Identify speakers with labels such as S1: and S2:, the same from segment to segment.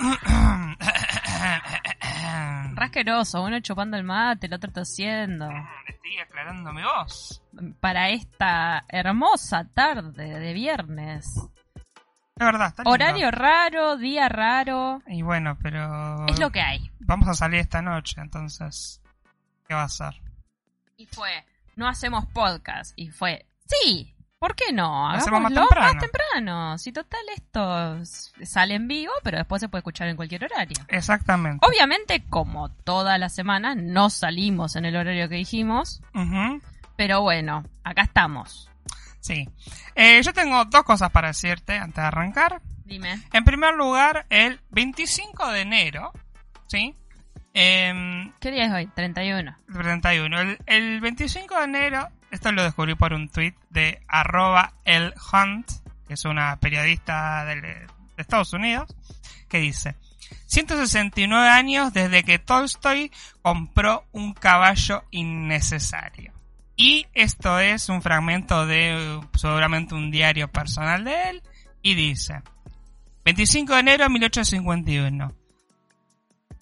S1: Rasqueroso, uno chupando el mate, el otro tosiendo.
S2: Estoy aclarando mi voz.
S1: Para esta hermosa tarde de viernes.
S2: Es verdad, está lindo.
S1: Horario raro, día raro.
S2: Y bueno, pero...
S1: Es lo que hay.
S2: Vamos a salir esta noche, entonces... ¿Qué va a ser?
S1: Y fue, no hacemos podcast. Y fue, sí, ¿por qué no?
S2: Lo hacemos más
S1: Hagámoslo
S2: temprano.
S1: más temprano. Si total esto sale en vivo, pero después se puede escuchar en cualquier horario.
S2: Exactamente.
S1: Obviamente, como toda la semana, no salimos en el horario que dijimos. Pero bueno, acá estamos.
S2: Sí. Eh, yo tengo dos cosas para decirte antes de arrancar.
S1: Dime.
S2: En primer lugar, el 25 de enero, ¿sí? Em,
S1: ¿Qué día es hoy? 31.
S2: 31. El, el 25 de enero, esto lo descubrí por un tweet de arroba el Hunt, que es una periodista del- de Estados Unidos, que dice, 169 años desde que Tolstoy compró un caballo innecesario. Y esto es un fragmento de seguramente un diario personal de él, y dice, 25 de enero de 1851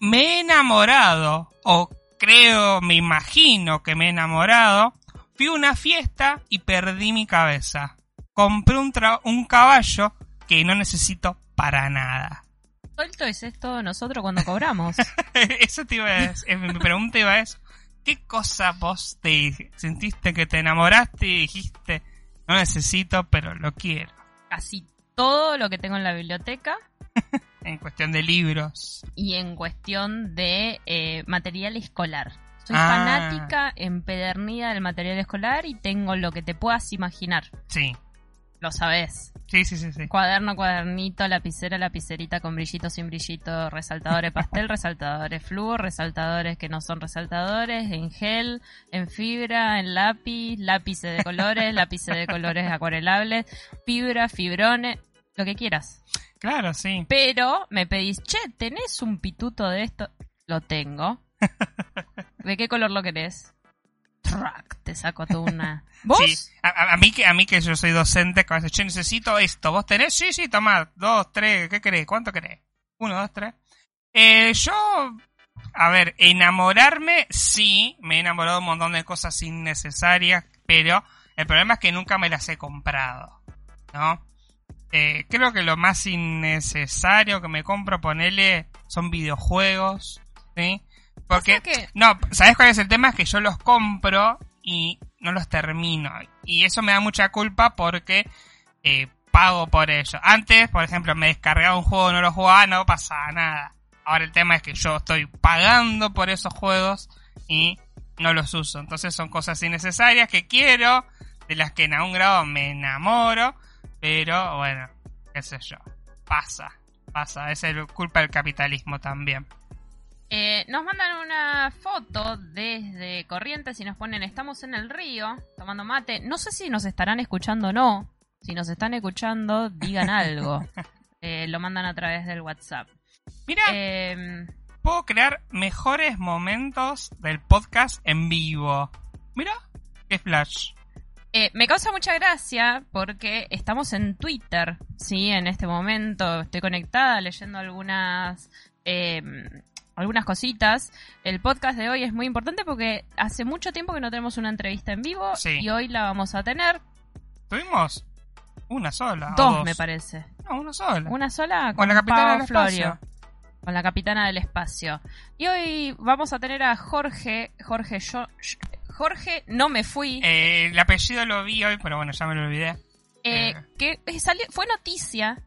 S2: me he enamorado, o creo, me imagino que me he enamorado, fui a una fiesta y perdí mi cabeza. Compré un, caballo que no necesito para nada.
S1: Suelto es esto nosotros cuando cobramos.
S2: Eso te iba a decir, mi pregunta iba a eso. ¿Qué cosa vos te sentiste que te enamoraste y dijiste, no necesito, pero lo quiero?
S1: Casi todo lo que tengo en la biblioteca
S2: En cuestión de libros.
S1: y en cuestión de eh, material escolar. Soy
S2: Ah.
S1: fanática empedernida del material escolar y tengo lo que te puedas imaginar.
S2: Sí,
S1: Lo sabes.
S2: sí, sí, sí. sí.
S1: Cuaderno, cuadernito, lapicera, lapicerita con brillito, sin brillito, resaltadores pastel, resaltadores fluo, resaltadores que no son resaltadores, en gel, en fibra, en lápiz, lápices de colores, lápices de colores acuarelables, fibra, fibrones, lo que quieras.
S2: Claro, sí.
S1: Pero me pedís, che, ¿tenés un pituto de esto? Lo tengo. ¿De qué color lo querés? Track, te saco toda una. ¿Vos?
S2: Sí, a, a- mí que a mí que yo soy docente, que che, necesito esto. ¿Vos tenés? Sí, sí, tomá. Dos, tres, ¿qué querés? ¿Cuánto querés? Uno, dos, tres. Eh, yo, a ver, enamorarme, sí, me he enamorado de un montón de cosas innecesarias, pero el problema es que nunca me las he comprado, ¿no? Eh, creo que lo más innecesario que me compro, ponele, son videojuegos, ¿sí? Porque,
S1: que-
S2: no, ¿sabes cuál es el tema? Es que yo los compro y no los termino. Y eso me da mucha culpa porque eh, pago por ello. Antes, por ejemplo, me descargaba un juego, no lo jugaba, no pasaba nada. Ahora el tema es que yo estoy pagando por esos juegos y no los uso. Entonces son cosas innecesarias que quiero, de las que en algún grado me enamoro, pero bueno, qué sé yo. Pasa, pasa. Es el culpa del capitalismo también.
S1: Eh, nos mandan una foto desde Corrientes y nos ponen, estamos en el río tomando mate. No sé si nos estarán escuchando o no. Si nos están escuchando, digan algo. Eh, lo mandan a través del WhatsApp.
S2: Mira,
S1: Eh,
S2: puedo crear mejores momentos del podcast en vivo. Mira, qué flash.
S1: eh, me causa mucha gracia porque estamos en Twitter, ¿sí? En este momento estoy conectada leyendo algunas... eh, algunas cositas. El podcast de hoy es muy importante porque hace mucho tiempo que no tenemos una entrevista en vivo
S2: Sí.
S1: y hoy la vamos a tener.
S2: Tuvimos una sola.
S1: Dos, me parece.
S2: No, una sola.
S1: Una sola
S2: Con la capitana
S1: Pau
S2: del
S1: Florio,
S2: espacio.
S1: con la capitana del espacio. Y hoy vamos a tener a Jorge, Jorge, yo, Jorge, no me fui,
S2: Eh, el apellido lo vi hoy, pero bueno, ya me lo olvidé.
S1: eh,
S2: eh.
S1: que salió, fue noticia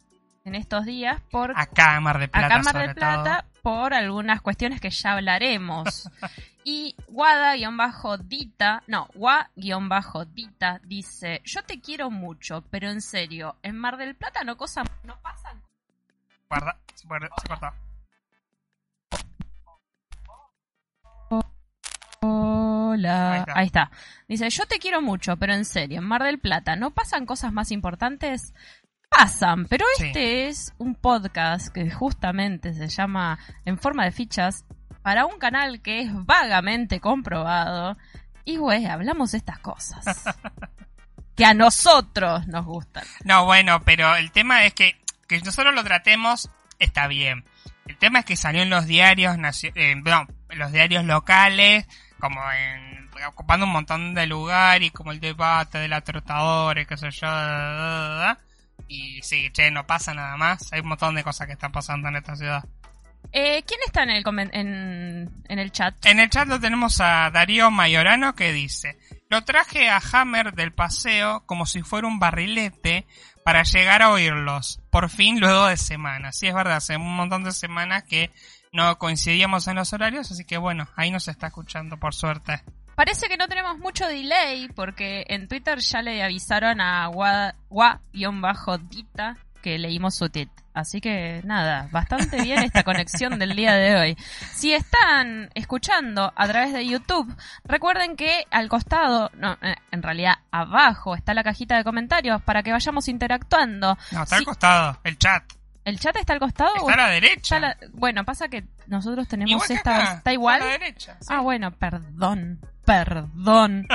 S1: en estos días por
S2: Acá en Mar de Plata.
S1: acá en Mar del Plata por algunas cuestiones que ya hablaremos. y Guada-Dita, no, Gua-Dita dice, yo te quiero mucho, pero en serio, en Mar del Plata no, cosa, no pasan.
S2: Guarda, se, guarda- se cortó.
S1: Hola.
S2: Ahí
S1: Ahí
S2: está.
S1: está. Dice, yo te quiero mucho, pero en serio, en Mar del Plata, ¿no pasan cosas más importantes? Pasan, pero
S2: Sí.
S1: este es un podcast que justamente se llama En forma de fichas para un canal que es vagamente comprobado. Y güey, hablamos de estas cosas. que a nosotros nos gustan.
S2: No, bueno, pero el tema es que, que nosotros lo tratemos está bien. tema es que salió en los diarios, eh, no, los diarios locales, como en, ocupando un montón de lugar y como el debate de la trotadora y qué sé yo. da, da, da, da. Y sí, che, no pasa nada más. Hay un montón de cosas que están pasando en esta ciudad.
S1: Eh, ¿Quién está en el, en el chat?
S2: En el chat lo tenemos a Darío Mayorano que dice, lo traje a Hammer del paseo como si fuera un barrilete para llegar a oírlos, por fin luego de semanas. Sí, es verdad, hace un montón de semanas que no coincidíamos en los horarios, así que bueno, ahí nos está escuchando por suerte.
S1: Parece que no tenemos mucho delay porque en Twitter ya le avisaron a Gua-Dita que leímos su tweet. Así que nada, bastante bien esta conexión del día de hoy. Si están escuchando a través de YouTube, recuerden que al costado, no, eh, en realidad abajo está la cajita de comentarios para que vayamos interactuando.
S2: No, está al costado, el chat.
S1: ¿El chat está al costado? o
S2: Está a la derecha.
S1: la- Bueno, pasa que nosotros tenemos
S2: Igual que
S1: esta...
S2: acá,
S1: ¿Está igual?
S2: A la derecha. sí.
S1: Ah, bueno, perdón, perdón.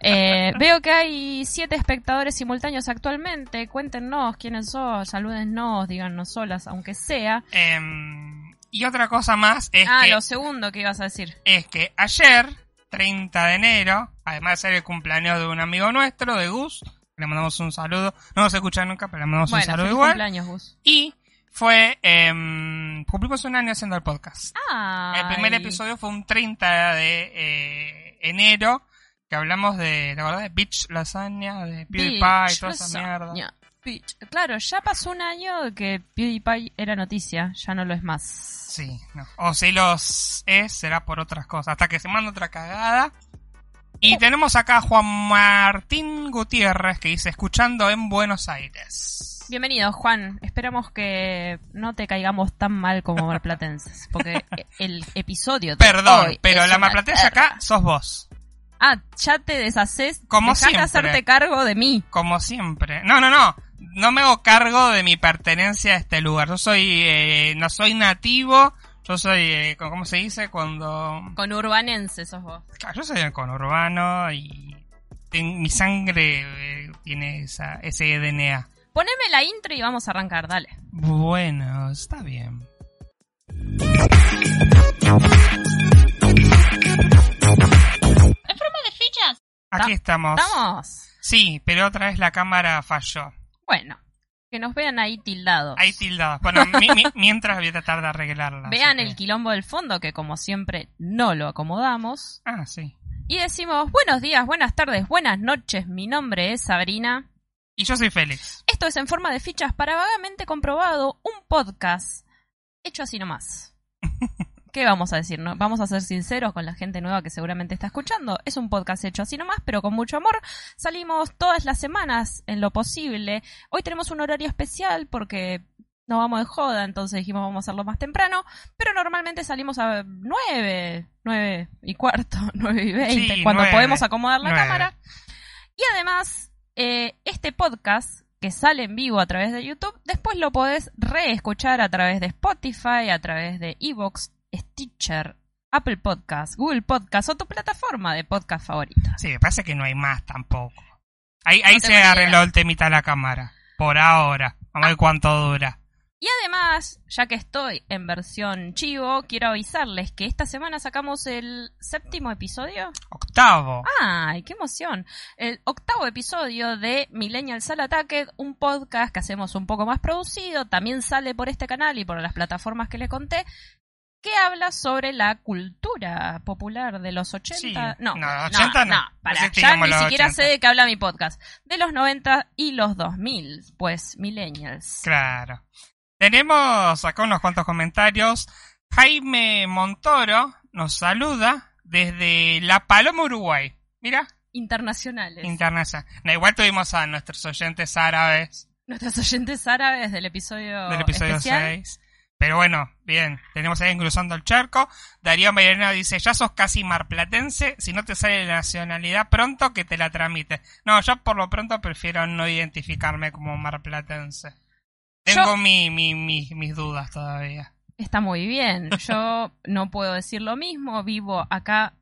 S1: Eh, veo que hay siete espectadores simultáneos actualmente. Cuéntenos quiénes son, salúdennos, díganos solas, aunque sea.
S2: Em, y otra cosa más es
S1: ah,
S2: que
S1: lo segundo que ibas a decir.
S2: es que ayer, 30 de enero, además de ser el cumpleaños de un amigo nuestro, de Gus, le mandamos un saludo, no nos escucha nunca, pero le mandamos un saludo
S1: feliz
S2: igual.
S1: cumpleaños, Gus.
S2: Y fue, eh, cumplimos un año haciendo el podcast.
S1: Ah,
S2: El primer episodio fue un 30 de eh, enero, que hablamos de, ¿te acordás? De Beach Lasagna, de PewDiePie y toda esa mierda.
S1: Claro, ya pasó un año que PewDiePie era noticia, ya no lo es más.
S2: Sí, no. O si los es, será por otras cosas. Hasta que se manda otra cagada. Y tenemos acá a Juan Martín Gutiérrez que dice, escuchando en Buenos Aires.
S1: Bienvenido, Juan. Esperamos que no te caigamos tan mal como marplatenses, porque el episodio de
S2: Perdón,
S1: hoy
S2: pero
S1: es
S2: la marplatense acá sos vos.
S1: Ah, ya te deshaces.
S2: Como
S1: Dejá de
S2: siempre.
S1: hacerte cargo de mí.
S2: Como siempre. No, no, no. No me hago cargo de mi pertenencia a este lugar. Yo soy, eh, no soy nativo. Yo soy, eh, ¿cómo se dice? Cuando...
S1: Con urbanense sos vos.
S2: Claro, Yo soy conurbano y ten- mi sangre eh, tiene esa, ese DNA.
S1: Poneme la intro y vamos a arrancar, dale.
S2: Bueno, está bien.
S1: En forma de fichas.
S2: Aquí estamos.
S1: ¿Estamos?
S2: Sí, pero otra vez la cámara falló.
S1: Bueno, que nos vean ahí tildados.
S2: Hay tildados. Bueno, mi- mi- mientras voy a tratar de arreglarla.
S1: Vean el
S2: que-
S1: quilombo del fondo, que como siempre no lo acomodamos.
S2: Ah, sí.
S1: Y decimos, buenos días, buenas tardes, buenas noches, mi nombre es Sabrina.
S2: Y yo soy Félix.
S1: Esto es en forma de fichas para vagamente comprobado, un podcast hecho así nomás. ¿Qué vamos a decir? No? Vamos a ser sinceros con la gente nueva que seguramente está escuchando. Es un podcast hecho así nomás, pero con mucho amor. Salimos todas las semanas en lo posible. Hoy tenemos un horario especial porque no vamos de joda, entonces dijimos vamos a hacerlo más temprano. Pero normalmente salimos a nueve, nueve y cuarto, nueve y veinte,
S2: Sí,
S1: cuando
S2: nueve,
S1: podemos acomodar la cámara. Y además, eh, este podcast que sale en vivo a través de YouTube, después lo podés reescuchar a través de Spotify, a través de Evox, Stitcher, Apple Podcast, Google Podcast o tu plataforma de podcast favorita.
S2: Sí, me parece que no hay más tampoco. Ahí, ahí se arregló
S1: idea.
S2: el temita la cámara. Por ahora. Vamos a ver cuánto dura.
S1: Y además, ya que estoy en versión chivo, quiero avisarles que esta semana sacamos el séptimo episodio.
S2: Octavo.
S1: ¡Ay, qué emoción! El octavo episodio de Millennials al Ataque, un podcast que hacemos un poco más producido, también sale por este canal y por las plataformas que les conté, que habla sobre la cultura popular de los 80.
S2: Sí.
S1: No,
S2: No, 80 no.
S1: para,
S2: No
S1: ya ni siquiera
S2: 80.
S1: sé de qué habla mi podcast. De los 90 y los 2000, pues Millennials.
S2: Claro. Tenemos acá unos cuantos comentarios. Jaime Montoro nos saluda desde La Paloma, Uruguay. Mira,
S1: Internacionales.
S2: internacional. No, igual tuvimos a nuestros oyentes árabes
S1: Nuestros oyentes árabes del episodio,
S2: del episodio
S1: especial.
S2: 6. Pero bueno, bien, tenemos ahí cruzando el charco. Darío Mayorano dice, ya sos casi marplatense, si no te sale la nacionalidad pronto que te la tramite. No, yo por lo pronto prefiero no identificarme como marplatense. Tengo
S1: Yo-
S2: mi, mi, mi- mis dudas todavía.
S1: Está muy bien. Yo no puedo decir lo mismo. Vivo acá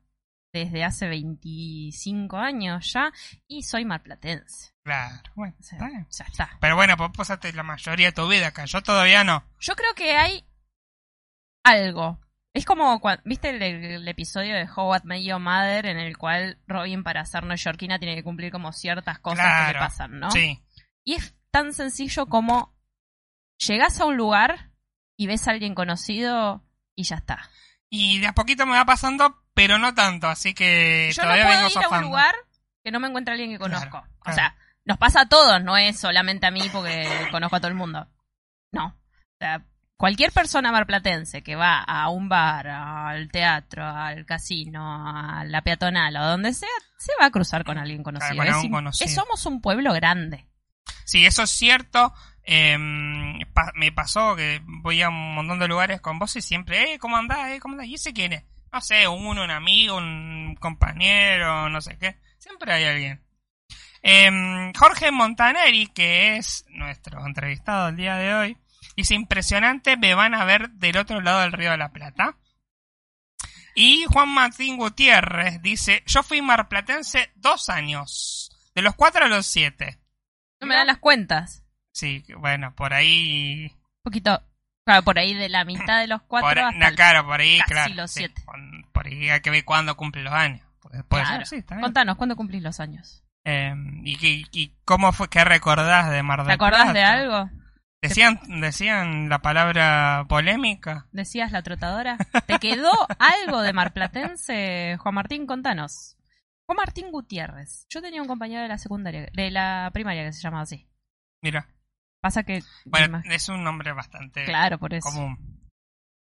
S1: desde hace 25 años ya y soy marplatense.
S2: Claro, bueno,
S1: O sea,
S2: está bien.
S1: ya está.
S2: Pero bueno, pues pasaste la mayoría de tu vida acá, yo todavía no.
S1: Yo creo que hay algo. Es como, cua- ¿viste el, el episodio de How I Met Your Mother en el cual Robin para ser neoyorquina tiene que cumplir como ciertas cosas que le pasan, ¿no?
S2: Sí,
S1: Y es tan sencillo como llegás a un lugar y ves a alguien conocido y ya está.
S2: y de a poquito me va pasando, pero no tanto, así que
S1: Yo no
S2: todavía
S1: puedo
S2: vengo
S1: ir a un lugar que no me encuentre alguien que
S2: Claro,
S1: conozco. O
S2: claro.
S1: sea, nos pasa a todos, no es solamente a mí porque conozco a todo el mundo. No. O sea, cualquier persona marplatense que va a un bar, al teatro, al casino, a la peatonal o donde sea, se va a cruzar con alguien conocido.
S2: con
S1: Es
S2: conocido.
S1: somos un pueblo grande.
S2: Sí, eso es cierto. Em, me pasó que voy a un montón de lugares con vos y siempre, eh, ¿cómo andás? Eh, ¿Cómo andás? ¿Y ese quién es? No sé, uno, un amigo, un compañero, no sé qué. Siempre hay alguien. Em, Jorge Montaneri, que es nuestro entrevistado el día de hoy, dice, impresionante, me van a ver del otro lado del río de la Plata. Y Juan Martín Gutiérrez dice, yo fui marplatense dos años, de los cuatro a los siete.
S1: No me dan las cuentas.
S2: Sí, bueno, por ahí.
S1: Un poquito, claro, por ahí de la mitad de los cuatro
S2: por,
S1: hasta
S2: claro, por ahí,
S1: casi
S2: claro.
S1: los
S2: sí,
S1: siete.
S2: con- por ahí hay que ver cuándo cumple los años.
S1: Claro.
S2: sí.
S1: Contanos, ¿cuándo cumplís los años?
S2: Eh, ¿y, qué- y cómo fue que recordás de Mar del
S1: ¿Te acordás de algo?
S2: ¿Decían, ¿Decían la palabra polémica?
S1: ¿Decías la trotadora? ¿Te quedó algo de marplatense, Juan Martín? Contanos. Juan Martín Gutiérrez. Yo tenía un compañero de la secundaria, de la primaria que se llamaba así.
S2: Mira,
S1: Pasa que...
S2: bueno, es un nombre bastante
S1: claro, por eso.
S2: común.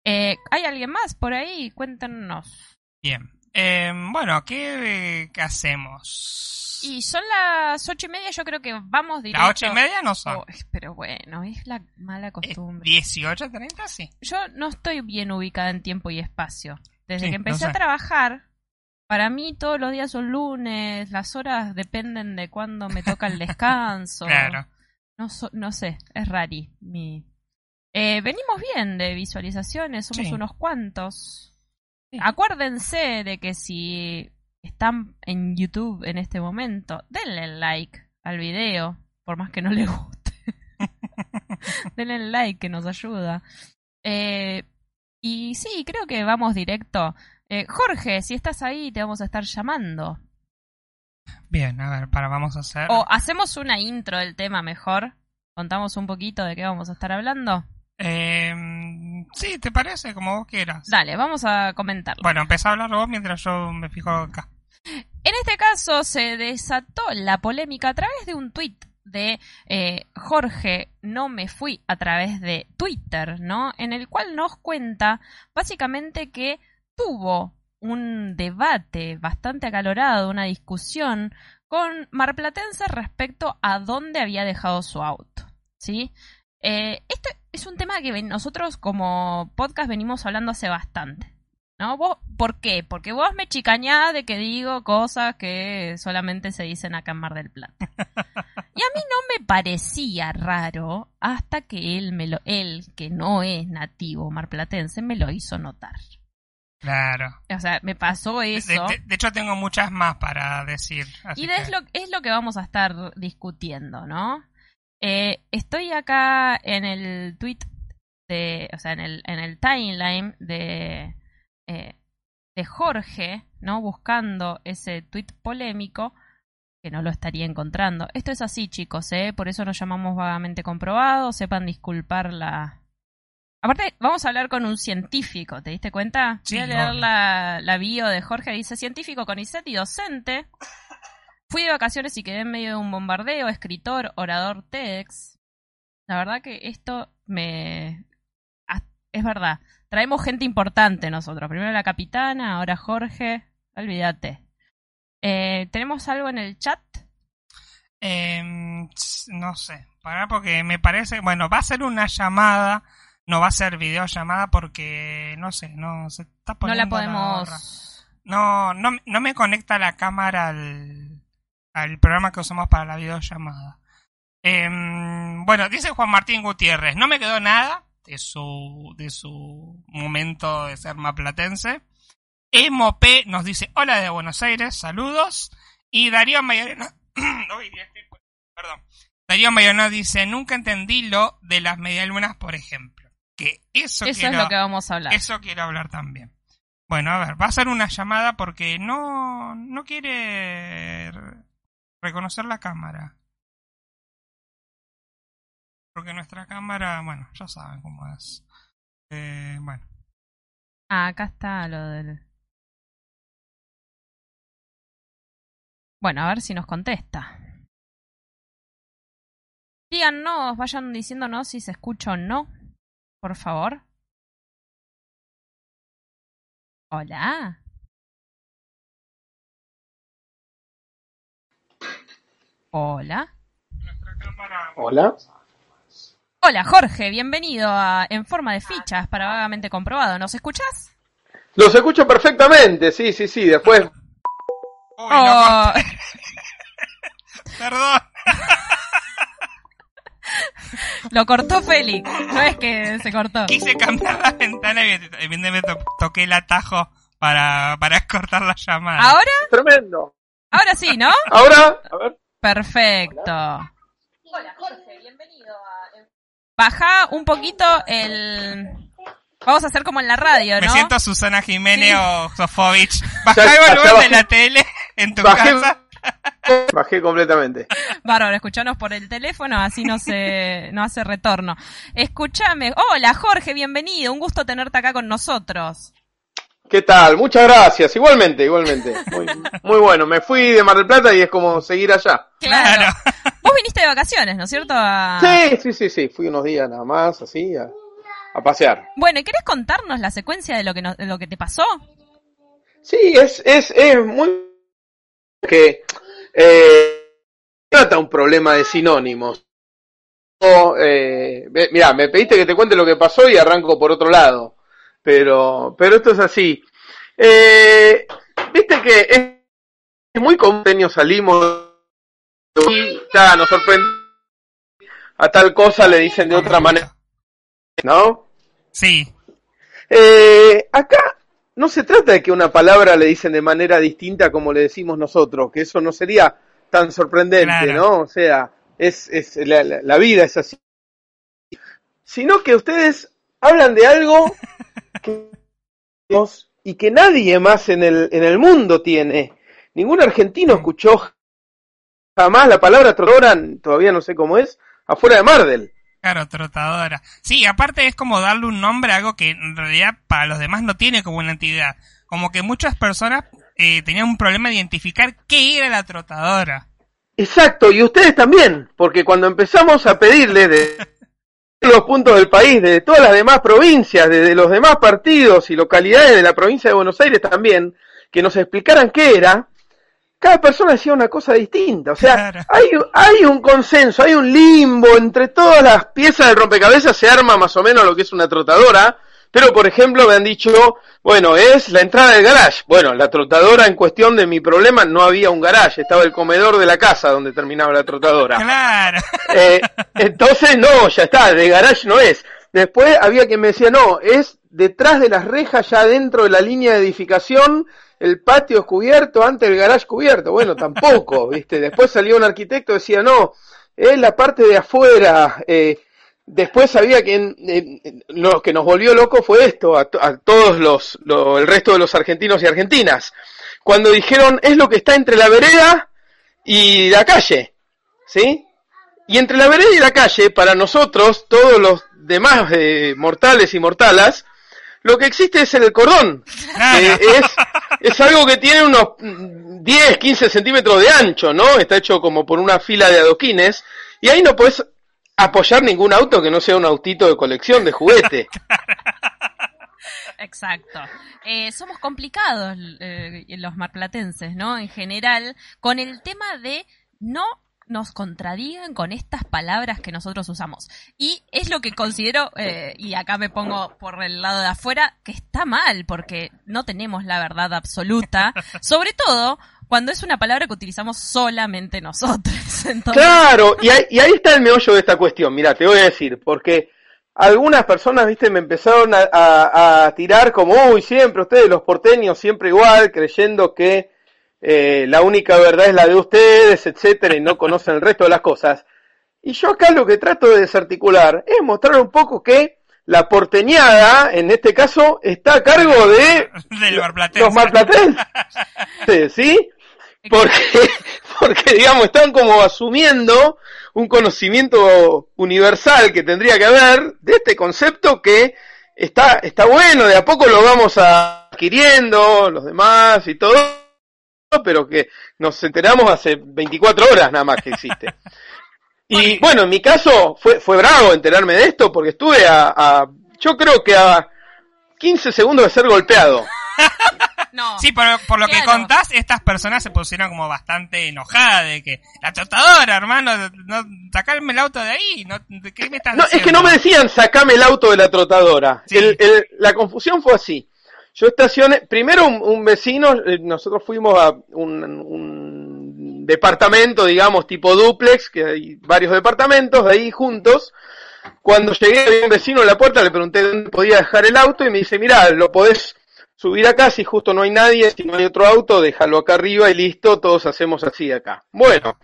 S1: Eh, ¿Hay alguien más por ahí? Cuéntenos.
S2: Bien. Eh, bueno, ¿qué, qué hacemos?
S1: Y son las ocho y media, yo creo que vamos directo...
S2: Las ocho y media no son.
S1: Oh, pero bueno, es la mala costumbre.
S2: 18.30, sí.
S1: Yo no estoy bien ubicada en tiempo y espacio. Desde
S2: Sí,
S1: que empecé a trabajar, para mí todos los días son lunes, las horas dependen de cuándo me toca el descanso.
S2: Claro.
S1: No, so- no sé, es rari. Mi... Eh, venimos bien de visualizaciones, somos
S2: Sí.
S1: unos cuantos.
S2: Sí.
S1: Acuérdense de que si están en YouTube en este momento, denle like al video, por más que no les guste. denle like que nos ayuda. Eh, y sí, creo que vamos directo. Eh, Jorge, si estás ahí, te vamos a estar llamando.
S2: Bien, a ver, para vamos a hacer.
S1: O hacemos una intro del tema mejor. Contamos un poquito de qué vamos a estar hablando.
S2: Eh, sí, ¿te parece? Como vos quieras.
S1: Dale, vamos a comentarlo.
S2: Bueno, empezá a hablar vos mientras yo me fijo acá.
S1: En este caso se desató la polémica a través de un tuit de eh, Jorge No Me Fui a través de Twitter, ¿no? En el cual nos cuenta básicamente que tuvo un debate bastante acalorado, una discusión con marplatense respecto a dónde había dejado su auto, ¿sí? Eh, esto es un tema que nosotros como podcast venimos hablando hace bastante. ¿No? ¿Vos, ¿Por qué? Porque vos me chicañás de que digo cosas que solamente se dicen acá en Mar del Plata. Y a mí no me parecía raro hasta que él, me lo, él que no es nativo marplatense, me lo hizo notar.
S2: Claro.
S1: O sea, me pasó eso.
S2: de- de hecho, tengo muchas más para decir.
S1: Y
S2: que-
S1: es lo, es lo que vamos a estar discutiendo, ¿no? Eh, estoy acá en el tweet de, o sea, en el, en el timeline de, eh, de Jorge, ¿no? Buscando ese tweet polémico, que no lo estaría encontrando. Esto es así, chicos, ¿eh? Por eso nos llamamos vagamente comprobados, sepan disculpar la... Aparte, vamos a hablar con un científico, ¿te diste cuenta?
S2: Sí,
S1: Voy a leer la, la bio de Jorge, dice científico con ISET y docente. Fui de vacaciones y quedé en medio de un bombardeo, escritor, orador TEDx. La verdad que esto me... ah, Es verdad, traemos gente importante nosotros. Primero la capitana, ahora Jorge. Olvídate. Eh, ¿Tenemos algo en el chat?
S2: Ts- no sé. Para porque me parece. Bueno, va a ser una llamada. No va a ser videollamada porque. No sé, no se está
S1: No
S2: poniendo.
S1: la podemos...
S2: No, no, no me conecta la cámara al, al programa que usamos para la videollamada. Em, bueno, dice Juan Martín Gutiérrez, no me quedó nada de su, de su momento de ser maplatense. Emo P nos dice, hola de Buenos Aires, saludos. Y Darío estoy- perdón. Darío Mayorino dice, nunca entendí lo de las medialunas, por ejemplo. Que eso,
S1: Eso
S2: quiero,
S1: es lo que vamos a hablar.
S2: eso quiero hablar también. Bueno, a ver, va a ser una llamada porque no, no quiere re- reconocer la cámara. Porque nuestra cámara, bueno, ya saben cómo es. Eh, bueno,
S1: Ah, acá está lo del. Bueno, a ver si nos contesta. Díganos, vayan diciéndonos si se escucha o no. Por favor. Hola. Hola.
S2: nuestra cámara.
S3: Hola.
S1: Hola, Jorge, bienvenido a En Forma de Fichas para Vagamente Comprobado. ¿Nos escuchás?
S3: Los escucho perfectamente, sí, sí, sí. Después,
S2: Uy,
S1: Oh,
S2: perdón.
S1: lo cortó Félix. No es que se cortó.
S2: Quise cambiar la ventana y evidentemente to- toqué el atajo para, para cortar la llamada.
S1: ¿Ahora?
S3: tremendo.
S1: Ahora sí, ¿no?
S3: Ahora, a ver.
S1: Perfecto. Hola, Jorge, bienvenido a... Baja un poquito el... Vamos a hacer como en la radio,
S2: Me
S1: ¿no?
S2: siento Susana Jiménez
S1: Sí.
S2: o Sofovich. Bajá
S3: Ya-
S2: el volumen de la tele en tu
S3: Bajé-
S2: casa.
S3: Bajé completamente.
S1: Bárbaro, escuchanos por el teléfono, así no se no hace retorno. Escúchame. Hola, Jorge, bienvenido. Un gusto tenerte acá con nosotros.
S3: ¿Qué tal? Muchas gracias. Igualmente, igualmente. Muy, muy bueno. Me fui de Mar del Plata y es como seguir allá.
S1: Claro. Vos viniste de vacaciones, ¿no es cierto? A-
S3: Sí, sí, sí, sí. Fui unos días nada más, así, a, a pasear.
S1: Bueno, ¿y querés contarnos la secuencia de lo que, de lo que te pasó?
S3: Sí, es, es, es muy... que eh, trata un problema de sinónimos. O, eh, mirá, me pediste que te cuente lo que pasó y arranco por otro lado. Pero, pero esto es así. Eh, Viste que es, es muy común, salimos y ya nos sorprende a tal cosa le dicen de otra manera, ¿no?
S2: Sí,
S3: Eh, acá no se trata de que una palabra le dicen de manera distinta como le decimos nosotros, que eso no sería tan sorprendente,
S2: Claro.
S3: ¿no? O sea, es, es la, la- la vida es así. Sino que ustedes hablan de algo que y que nadie más en el, en el mundo tiene. Ningún argentino escuchó jamás la palabra trotadora, todavía no sé cómo es, afuera de Mardel.
S2: Claro, trotadora. Sí, aparte es como darle un nombre a algo que en realidad para los demás no tiene como una entidad. Como que muchas personas eh, tenían un problema de identificar qué era la trotadora.
S3: Exacto, y ustedes también, porque cuando empezamos a pedirle de los puntos del país, de todas las demás provincias, de los demás partidos y localidades de la provincia de Buenos Aires también, que nos explicaran qué era, cada persona decía una cosa distinta. O sea,
S2: Claro.
S3: hay, hay un consenso, hay un limbo entre todas las piezas del rompecabezas, se arma más o menos lo que es una trotadora. Pero, por ejemplo, me han dicho, bueno, es la entrada del garage. Bueno, la trotadora en cuestión de mi problema no había un garage, estaba el comedor de la casa donde terminaba la trotadora.
S2: Claro.
S3: Eh, entonces, no, ya está, de garage no es. Después había quien me decía, no, es detrás de las rejas, ya dentro de la línea de edificación, el patio es cubierto, antes el garage cubierto. Bueno, tampoco, ¿viste? Después salió un arquitecto y decía, no, es la parte de afuera. Eh, después había quien, eh, lo que nos volvió loco fue esto, a, to- a todos los, lo- el resto de los argentinos y argentinas. Cuando dijeron, es lo que está entre la vereda y la calle, ¿sí? Y entre la vereda y la calle, para nosotros, todos los demás eh, mortales y mortalas, lo que existe es el cordón. Es, es algo que tiene unos mm, 10, 15 centímetros de ancho, ¿no? Está hecho como por una fila de adoquines. Y ahí no puedes apoyar ningún auto que no sea un autito de colección, de juguete.
S1: Exacto. Eh, somos complicados eh, los marplatenses, ¿no? En general, con el tema de no nos contradigan con estas palabras que nosotros usamos. Y es lo que considero, eh, y acá me pongo por el lado de afuera, que está mal, porque no tenemos la verdad absoluta, sobre todo cuando es una palabra que utilizamos solamente nosotros. Entonces,
S3: Claro, y ahí, y ahí está el meollo de esta cuestión. Mira, te voy a decir, porque algunas personas, viste, me empezaron a, a- a tirar como, uy, siempre ustedes, los porteños, siempre igual, creyendo que eh, la única verdad es la de ustedes, etcétera, y no conocen el resto de las cosas. Y yo acá lo que trato de desarticular es mostrar un poco que la porteñada, en este caso, está a cargo de
S2: Del
S3: los marplatenses, ¿sí? Porque, porque, digamos, están como asumiendo un conocimiento universal que tendría que haber de este concepto que está, está bueno, de a poco lo vamos adquiriendo, los demás y todo, pero que nos enteramos hace 24 horas nada más que existe. Y bueno, en mi caso fue, fue bravo enterarme de esto porque estuve a, a yo creo que a 15 segundos de ser golpeado.
S1: No.
S2: Sí, por, por lo que
S1: Claro.
S2: contás, estas personas se pusieron como bastante enojadas de que la trotadora, hermano, no, sacarme el auto de ahí, no, ¿de qué me estás
S3: No, es que no me decían sacame el auto de la trotadora.
S2: Sí.
S3: El- el- la confusión fue así. Yo estacioné, primero un, vecino, eh, nosotros fuimos a un, un departamento, digamos, tipo duplex, que hay varios departamentos de ahí juntos. Cuando llegué había un vecino en la puerta, le pregunté dónde podía dejar el auto y me dice, mira, lo podés subir acá, si justo no hay nadie, si no hay otro auto, déjalo acá arriba y listo, todos hacemos así acá. Bueno,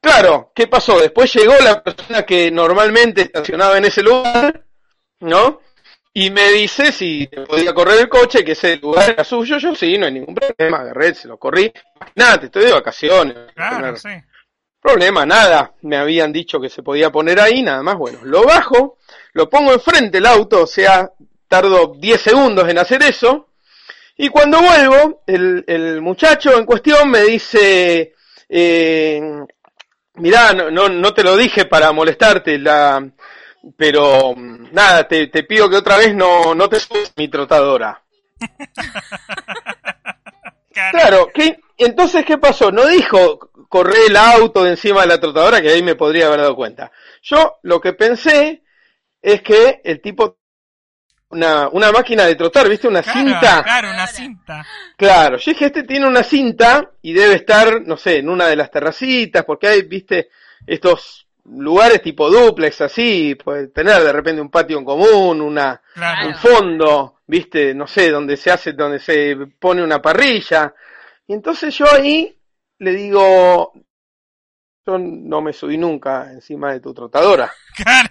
S3: claro, ¿qué pasó? Después llegó la persona que normalmente estacionaba en ese lugar, ¿no? Y me dice si podía correr el coche, que ese lugar era suyo, yo sí, no hay ningún problema, agarré, se lo corrí. Nada, te estoy de vacaciones.
S2: Claro, sí.
S3: Problema, nada. Me habían dicho que se podía poner ahí, nada más. Bueno, lo bajo, lo pongo enfrente el auto, o sea, tardo 10 segundos en hacer eso. Y cuando vuelvo, el, el muchacho en cuestión me dice, eh, mirá, no, no, no te lo dije para molestarte, la, pero mm, nada, te, te pido que otra vez no, no te subas a mi trotadora.
S2: Claro.
S3: Claro, ¿qué? entonces, ¿qué pasó? No dijo correr el auto de encima de la trotadora, que ahí me podría haber dado cuenta. Yo lo que pensé es que el tipo, una, una máquina de trotar, ¿viste? Una
S2: Claro,
S3: cinta.
S2: claro, una cinta.
S3: Claro, yo dije, este tiene una cinta y debe estar, no sé, en una de las terracitas, porque hay, viste, estos lugares tipo duplex, así, puede tener de repente un patio en común, una,
S2: Claro.
S3: un fondo, viste, no sé, donde se hace, donde se pone una parrilla. Y entonces yo ahí le digo, yo no me subí nunca encima de tu trotadora.
S2: Claro.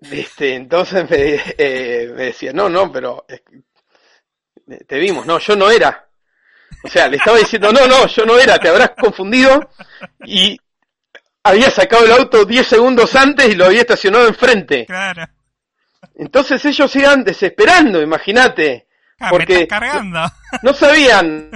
S3: Viste, entonces me, eh, me decía, no, no, pero es que te vimos, no, yo no era. O sea, le estaba diciendo, no, no, yo no era, te habrás confundido y había sacado el auto 10 segundos antes y lo había estacionado enfrente.
S2: Claro.
S3: Entonces ellos iban desesperando, imagínate.
S2: Ah,
S3: Porque-
S2: cargando.
S3: No sabían.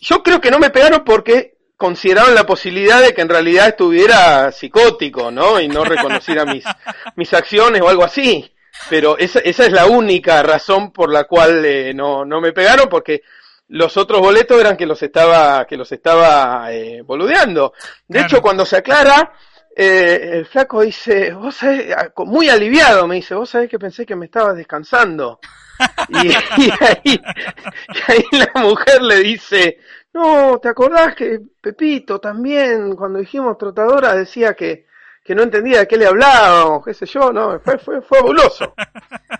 S3: Yo creo que no me pegaron porque consideraban la posibilidad de que en realidad estuviera psicótico, ¿no? Y no reconociera mis, mis acciones o algo así. Pero esa, esa es la única razón por la cual eh, no, no me pegaron, porque los otros boletos eran que los estaba, que los estaba eh, boludeando. De
S2: Claro.
S3: hecho, cuando se aclara, eh, el flaco dice, vos sabés, ah, muy aliviado me dice, vos sabés que pensé que me estabas descansando. Y, y ahí, y ahí la mujer le dice, no, ¿te acordás que Pepito también, cuando dijimos trotadora, decía que, que no entendía de qué le hablábamos, qué sé yo, no, fue, fue, fue fabuloso.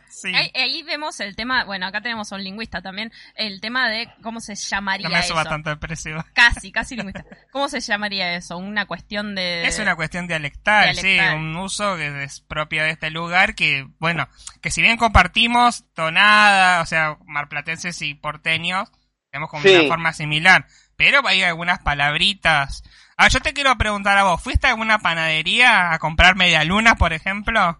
S2: Sí.
S1: Ahí, ahí vemos el tema, bueno, acá tenemos a un lingüista también, el tema de cómo se llamaría
S2: No me suba
S1: eso.
S2: tanto el precio.
S1: Casi, casi lingüista. ¿Cómo se llamaría eso? Una cuestión de...
S2: Es una cuestión dialectal,
S1: Dialectal.
S2: sí, un uso que es propio de este lugar que, bueno, que si bien compartimos tonada, o sea, marplatenses y porteños, tenemos como
S3: Sí.
S2: una forma similar, pero hay algunas palabritas. Ah, yo te quiero preguntar a vos, ¿fuiste a alguna panadería a comprar medialunas, por ejemplo?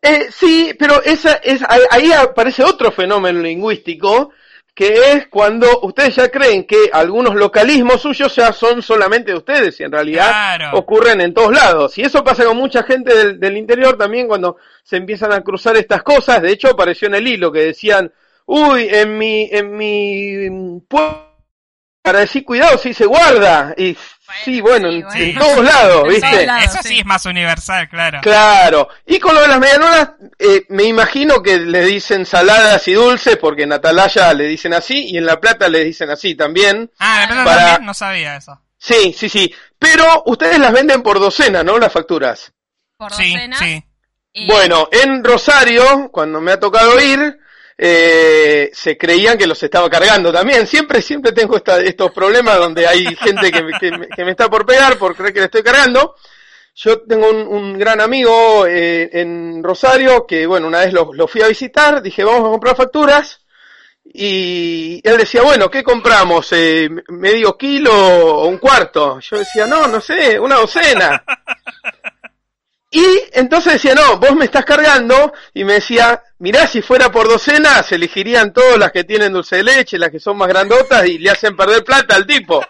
S3: Eh, sí, pero esa es, ahí, aparece otro fenómeno lingüístico, que es cuando ustedes ya creen que algunos localismos suyos ya son solamente de ustedes y en realidad
S2: Claro.
S3: ocurren en todos lados. Y eso pasa con mucha gente del, del interior también cuando se empiezan a cruzar estas cosas. De hecho, apareció en el hilo que decían, uy, en mi, en mi pueblo, para decir cuidado, sí se guarda. Y sí, bueno,
S1: sí,
S3: en,
S1: bueno.
S3: en todos lados,
S1: En
S3: ¿viste?
S1: todos lados.
S2: Eso sí.
S1: sí.
S2: es más universal, claro.
S3: Claro. Y con lo de las medialunas, eh, me imagino que le dicen saladas y dulces, porque en Atalaya le dicen así, y en La Plata le dicen así también.
S2: Ah, ¿la plata
S3: Para-
S2: también? No sabía eso.
S3: Sí, sí, sí. Pero ustedes las venden por docena, ¿no? Las facturas.
S1: Por
S2: Sí,
S1: docenas.
S2: sí.
S1: y-
S3: Bueno, en Rosario, cuando me ha tocado ir, eh, se creían que los estaba cargando también. Siempre, siempre tengo esta- estos problemas donde hay gente que, me- que está por pegar por creer que le estoy cargando. yo tengo un, un gran amigo eh, en Rosario que, bueno, una vez lo, lo fui a visitar, dije, vamos a comprar facturas. Y él decía, bueno, ¿qué compramos? Eh, ¿Medio kilo o un cuarto? Yo decía, no, no sé, una docena. Y entonces decía, no, vos me estás cargando, y me decía, mirá, si fuera por docena, se elegirían todas las que tienen dulce de leche, las que son más grandotas, y le hacen perder plata al tipo.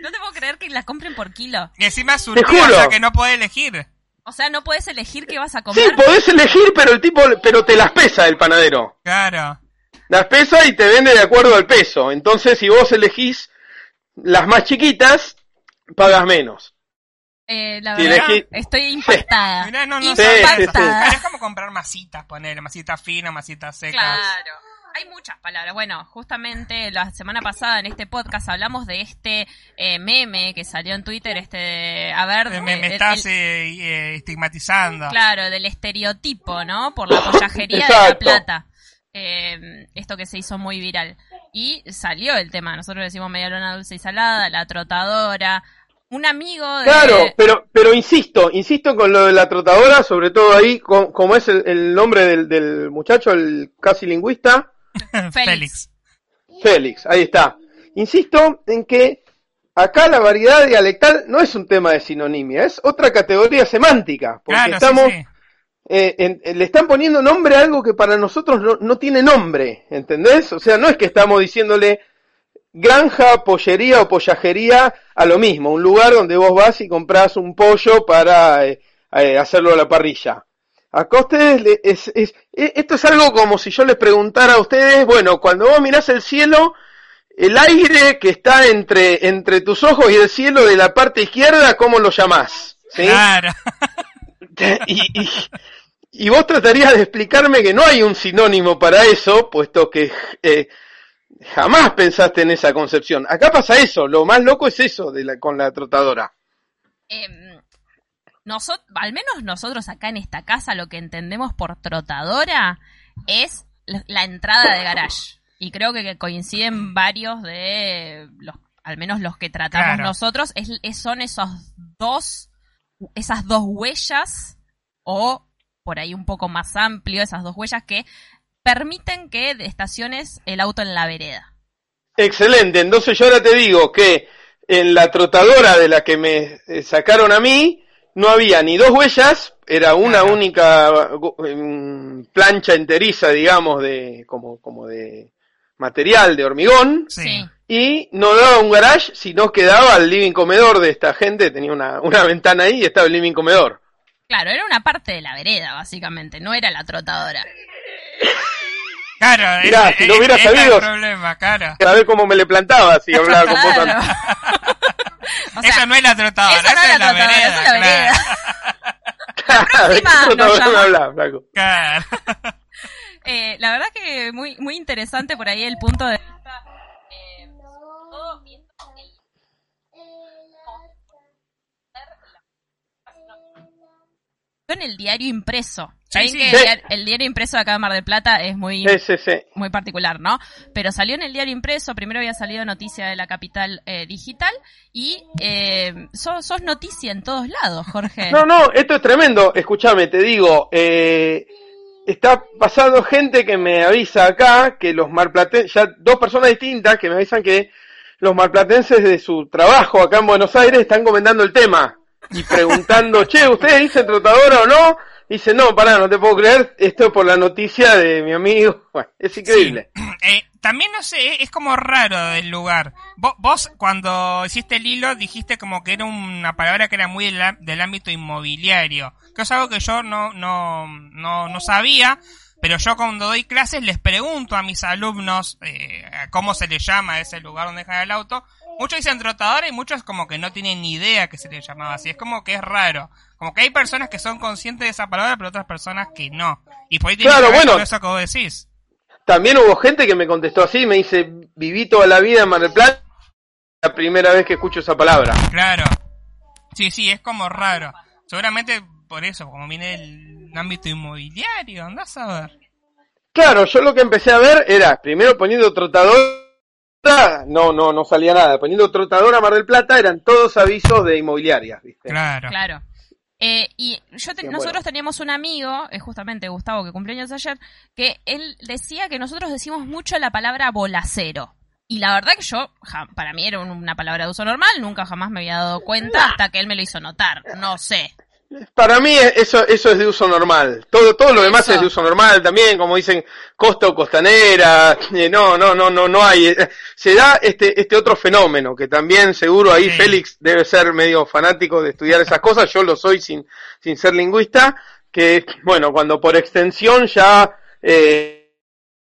S1: No te puedo creer que la compren por kilo.
S2: Y encima es
S3: Te juro.
S2: o sea que no puede elegir.
S1: O sea, no puedes elegir qué vas a
S3: Sí,
S1: comer.
S3: podés elegir, pero el tipo, pero te las pesa el panadero.
S2: Claro.
S3: Las pesa y te vende de acuerdo al peso. Entonces, si vos elegís las más chiquitas, pagas menos.
S1: Eh, la
S3: Sí,
S1: verdad,
S3: elegí-
S1: estoy impactada.
S2: Mirá, no, no
S3: Sí,
S2: sé.
S3: sí, sí.
S1: impactada.
S2: Es como comprar masitas, ponerle, masitas finas, masitas secas.
S1: Claro. Hay muchas palabras. Bueno, justamente la semana pasada en este podcast hablamos de este eh, meme que salió en Twitter, este, de- a ver,
S2: Eh, Me, me
S1: el-
S2: estás
S1: el-
S2: eh, eh, estigmatizando.
S1: claro, del estereotipo, ¿no? Por la pollajería de la plata. Eh, esto que se hizo muy viral. Y salió el tema. Nosotros le decimos medialuna dulce y salada, la trotadora. Un amigo de...
S3: Claro, pero, pero insisto, insisto con lo de la trotadora, sobre todo ahí, con- como es el, el nombre del, del muchacho, el casi lingüista,
S2: Félix.
S3: Félix, ahí está. Insisto en que acá la variedad dialectal no es un tema de sinonimia, es otra categoría semántica, porque
S2: Claro, sí,
S3: estamos,
S2: sí.
S3: eh, en- en- le están poniendo nombre a algo que para nosotros no, no tiene nombre, ¿entendés? O sea, no es que estamos diciéndole granja, pollería o pollajería a lo mismo, un lugar donde vos vas y comprás un pollo para eh, eh, hacerlo a la parrilla. Acá ustedes, le- es, es- e- esto es algo como si yo les preguntara a ustedes, bueno, cuando vos mirás el cielo, el aire que está entre, entre tus ojos y el cielo de la parte izquierda, ¿cómo lo llamás? ¿Sí?
S2: Claro.
S3: y, y- y vos tratarías de explicarme que no hay un sinónimo para eso, puesto que eh, jamás pensaste en esa concepción. Acá pasa eso, lo más loco es eso de la, con la trotadora.
S1: Em, nosot- al menos nosotros acá en esta casa lo que entendemos por trotadora es la, la entrada de garage. Y creo que, que coinciden varios de los, al menos los que tratamos
S2: Claro.
S1: nosotros, es, es- son esos dos, esas dos huellas, o por ahí un poco más amplio, esas dos huellas que permiten que estaciones el auto en la vereda.
S3: Excelente, entonces yo ahora te digo que en la trotadora de la que me eh, sacaron a mí, no había ni dos huellas, era una
S2: Ajá.
S3: única plancha enteriza, digamos, de como, como de material de hormigón,
S2: Sí.
S3: y no daba un garage, sino que daba al living comedor de esta gente, tenía una, una ventana ahí y estaba el living comedor.
S1: Claro, era una parte de la vereda, básicamente, no era la trotadora.
S2: Claro,
S3: Mirá,
S2: ese-
S3: si lo
S2: ese-
S3: hubiera
S2: es
S3: sabido.
S2: el problema, claro.
S3: A ver cómo me le plantaba si hablaba con vos
S1: Claro.
S3: antes.
S1: O sea,
S2: eso no es la trotadora,
S1: eso no
S2: esa
S1: es
S2: es
S1: la
S2: la
S1: trotadora,
S2: vereda.
S1: esa es la vereda.
S2: claro.
S3: ¿De qué
S1: próxima
S3: hablás, flaco?
S2: Claro.
S1: Eh, la verdad que muy muy interesante por ahí el punto de vista. eh, todo viendo el- en el diario impreso.
S2: Sí,
S1: Saben
S2: sí.
S1: que
S3: Sí.
S1: el, diario, el diario impreso de acá de Mar del Plata es muy,
S3: Sí, sí, sí.
S1: muy particular, ¿no? Pero salió en el diario impreso, primero había salido noticia de la capital eh, digital y eh, sos, sos noticia en todos lados, Jorge.
S3: No, no, esto es tremendo. Escúchame, te digo, eh, está pasando gente que me avisa acá que los marplatenses, ya dos personas distintas que me avisan que los marplatenses de su trabajo acá en Buenos Aires están comentando el tema y preguntando, che, ¿ustedes dicen trotadora o no? Dice, no, pará, no te puedo creer, esto es por la noticia de mi amigo. Bueno, es increíble.
S2: Eh, también no sé, es como raro del lugar. Vos, vos cuando hiciste el hilo dijiste como que era una palabra que era muy del, del ámbito inmobiliario, que es algo que yo no, no, no, no sabía, pero yo cuando doy clases les pregunto a mis alumnos eh, cómo se les llama a ese lugar donde dejan el auto. Muchos dicen trotadora y muchos como que no tienen ni idea que se les llamaba así. Es como que es raro. Como que hay personas que son conscientes de esa palabra, pero otras personas que no. Y por ahí tiene
S3: Claro,
S2: que
S3: bueno.
S2: eso que vos decís.
S3: También hubo gente que me contestó así, me dice, viví toda la vida en Mar del Plata, la primera vez que escucho esa palabra.
S2: Claro. Sí, sí, es como raro. Seguramente por eso, como viene del ámbito inmobiliario, andás a ver.
S3: Claro, yo lo que empecé a ver era, primero poniendo trotadora no, no, no salía nada. Poniendo trotadora Mar del Plata eran todos avisos de inmobiliarias, ¿viste?
S2: Claro.
S1: Claro. Eh, y yo te-
S3: Bien,
S1: nosotros
S3: bueno.
S1: teníamos un amigo, eh, justamente Gustavo, que cumplió años ayer, que él decía que nosotros decimos mucho la palabra bolacero. Y la verdad que yo, ja- para mí era un- una palabra de uso normal, nunca jamás me había dado cuenta hasta que él me lo hizo notar. No sé.
S3: Para mí eso, eso es de uso normal. Todo, todo lo demás
S1: Eso.
S3: es de uso normal también, como dicen, costa o costanera. eh, no, no, no, no, no hay. eh, Se da este, este otro fenómeno que también seguro ahí
S2: Sí.
S3: Félix debe ser medio fanático de estudiar esas cosas. Yo lo soy sin, sin ser lingüista. Que, bueno, cuando por extensión ya, eh,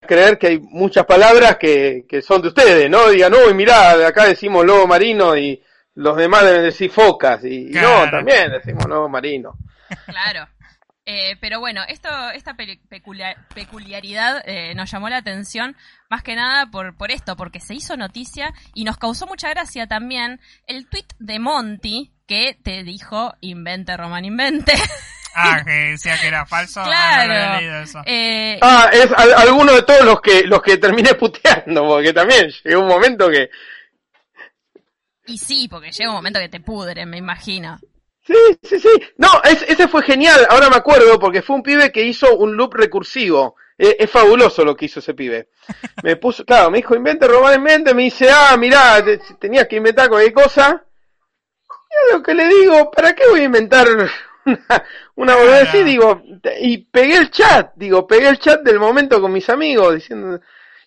S3: creer que hay muchas palabras que, que son de ustedes, ¿no? Digan, uy, mirá, acá decimos lobo marino y los demás deben decir focas. Y, y
S2: Claro.
S3: no, también decimos lobo marino.
S1: Claro. Eh, pero bueno, esto, esta pe- peculiar- peculiaridad eh, nos llamó la atención más que nada por, por esto, porque se hizo noticia y nos causó mucha gracia también el tweet de Monty que te dijo invente Roman invente.
S2: Ah, que decía que era falso. Ah, no
S1: claro.
S2: había leído eso.
S1: Eh,
S3: Ah, es al- alguno de todos los que los que terminé puteando, porque también llegó un momento que
S1: y sí, porque llega un momento que te pudren, me imagino.
S3: sí, sí, sí. No, es- ese fue genial. Ahora me acuerdo porque fue un pibe que hizo un loop recursivo. Eh, es fabuloso lo que hizo ese pibe. Me puso, claro, me dijo invente, robar en mente, me dice, ah, mirá, te- tenías que inventar cualquier cosa. Y a lo que le digo, ¿para qué voy a inventar una, una boludez así?
S2: Claro.
S3: Digo, y pegué el chat, digo, pegué el chat del momento con mis amigos, diciendo,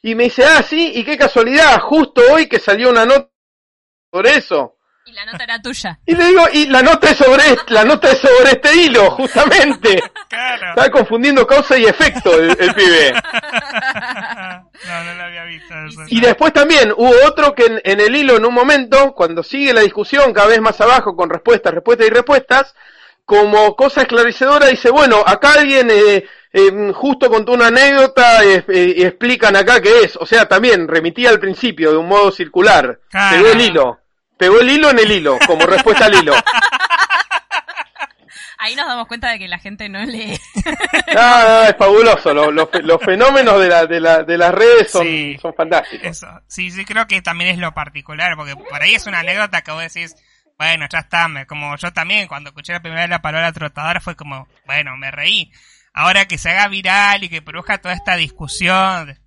S3: y me dice, ah, sí, y qué casualidad, justo hoy que salió una nota sobre eso.
S1: Y la nota era tuya.
S3: Y le digo, y la nota es sobre, la nota es sobre este hilo, justamente.
S2: Claro.
S3: Estaba confundiendo causa y efecto el, el pibe.
S2: no, no lo había visto eso.
S3: Y después también hubo otro que en, en el hilo en un momento, cuando sigue la discusión cada vez más abajo con respuestas, respuestas y respuestas, como cosa esclarecedora dice, bueno, acá alguien eh, eh, justo contó una anécdota eh, eh, y explican acá qué es. O sea, también remitía al principio de un modo circular.
S2: Claro.
S3: Pegó el hilo. Pegó el hilo en el hilo, como respuesta al hilo.
S1: Ahí nos damos cuenta de que la gente no lee.
S3: No, no, es fabuloso. Los, los, fe- los fenómenos de, la, de, la, de las redes son,
S2: Sí.
S3: son fantásticos.
S2: Eso, sí, sí, creo que también es lo particular, porque por ahí es una anécdota que vos decís, bueno, ya está, me- como yo también, cuando escuché la primera vez la palabra trotadora fue como, bueno, me reí. Ahora que se haga viral y que produzca toda esta discusión,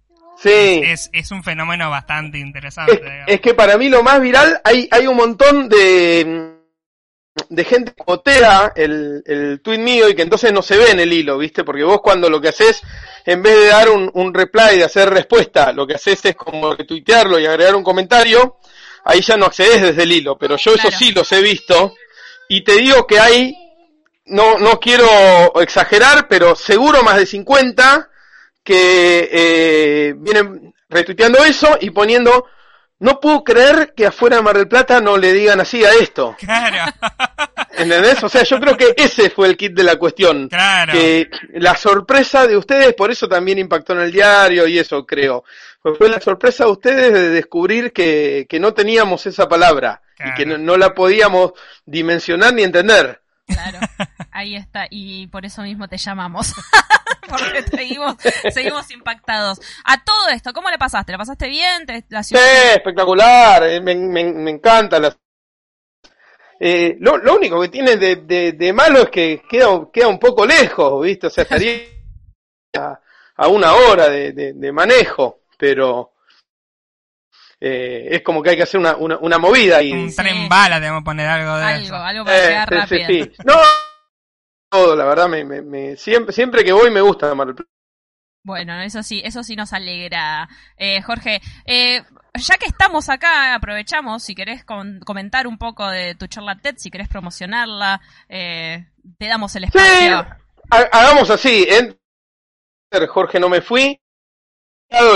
S3: Sí.
S2: es, es un fenómeno bastante interesante.
S3: Es, que para mí lo más viral, hay, hay un montón de, de gente que botea el, el tweet mío y que entonces no se ve en el hilo, ¿viste? Porque vos cuando lo que haces, en vez de dar un, un reply, de hacer respuesta, lo que haces es como retuitearlo y agregar un comentario, ahí ya no accedes desde el hilo, pero yo
S1: Claro.
S3: eso sí los he visto y te digo que hay, no, no quiero exagerar, pero seguro más de 50 que eh, vienen retuiteando eso y poniendo, no puedo creer que afuera de Mar del Plata no le digan así a esto.
S2: Claro,
S3: ¿Entendés? O sea, yo creo que ese fue el kit de la cuestión.
S2: claro.
S3: Que la sorpresa de ustedes, por eso también impactó en el diario y eso creo. Fue fue la sorpresa de ustedes de descubrir que, que no teníamos esa palabra y que no,
S2: Claro.
S3: no la podíamos dimensionar ni entender.
S1: Claro, ahí está. Y por eso mismo te llamamos. Porque seguimos, seguimos impactados. A todo esto, ¿cómo le pasaste? ¿Le pasaste bien? ¿Te- la
S3: Sí,
S1: ciudad-
S3: espectacular, eh, me, me, me encanta. las- Eh, lo, lo único que tiene de, de, de malo es que queda, queda un poco lejos, ¿viste? O sea, estaría a, a una hora de, de, de manejo, pero eh, es como que hay que hacer una, una, una movida ahí.
S2: un
S1: Sí.
S2: tren bala, debemos poner algo de
S1: Algo,
S2: eso.
S1: algo para
S3: Eh,
S1: llegar
S3: sí,
S1: rápido.
S3: sí, sí. No, todo, la verdad, me, me, me- siempre, siempre que voy me gusta Mar del Plata.
S1: Bueno, eso sí, eso sí nos alegra. Eh, Jorge, eh, ya que estamos acá, aprovechamos, si querés con- comentar un poco de tu charla TED, si querés promocionarla, eh, te damos el
S3: Sí,
S1: espacio.
S3: ha- hagamos así, Jorge no me fui,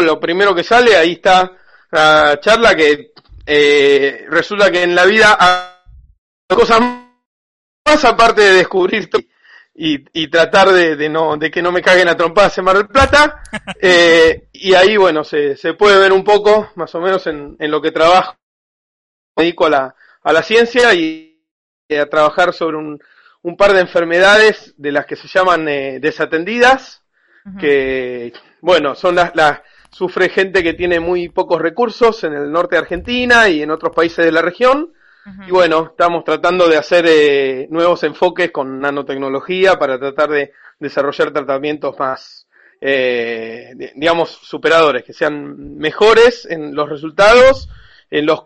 S3: lo primero que sale, ahí está la charla que eh, resulta que en la vida hay cosas más aparte de descubrir y, y tratar de, de no de que no me caguen a trompadas en Mar del Plata. Eh, y ahí bueno se, se puede ver un poco más o menos en, en lo que trabajo. Me dedico a la, a la ciencia y, a trabajar sobre un, un par de enfermedades de las que se llaman eh, desatendidas que bueno son las, las sufre gente que tiene muy pocos recursos en el norte de Argentina y en otros países de la región. Y bueno, estamos tratando de hacer eh, nuevos enfoques con nanotecnología para tratar de desarrollar tratamientos más, eh, di- digamos, superadores, que sean mejores en los resultados, en los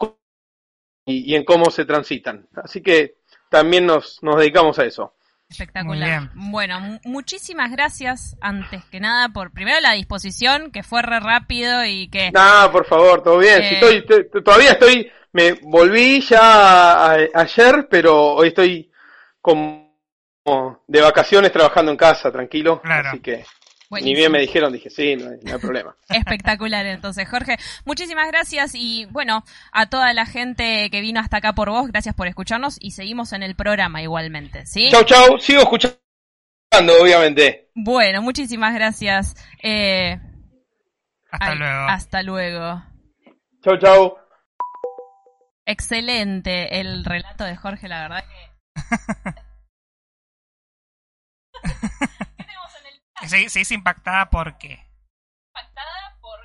S3: y, y en cómo se transitan. Así que también nos, nos dedicamos a eso.
S1: Espectacular. Bueno, mu- muchísimas gracias antes que nada por primero la disposición, que fue re rápido y que...
S3: Nada, por favor, todo bien.
S1: Eh.
S3: Si estoy, te- todavía estoy, me volví ya a- ayer, pero hoy estoy como de vacaciones trabajando en casa, tranquilo.
S2: Claro.
S3: Así que ni bien me dijeron, dije, sí, no hay, no hay problema.
S1: Espectacular, entonces, Jorge. Muchísimas gracias y bueno, a toda la gente que vino hasta acá por vos, gracias por escucharnos y seguimos en el programa igualmente, ¿sí?
S3: Chau, chau, sigo escuchando, obviamente.
S1: Bueno, muchísimas gracias. Eh,
S2: Hasta
S1: ay,
S2: luego.
S1: Hasta luego.
S3: Chau, chau.
S1: Excelente el relato de Jorge, la verdad que... ¿Qué tenemos en el chat?
S2: Se, se dice impactada porque.
S1: impactada por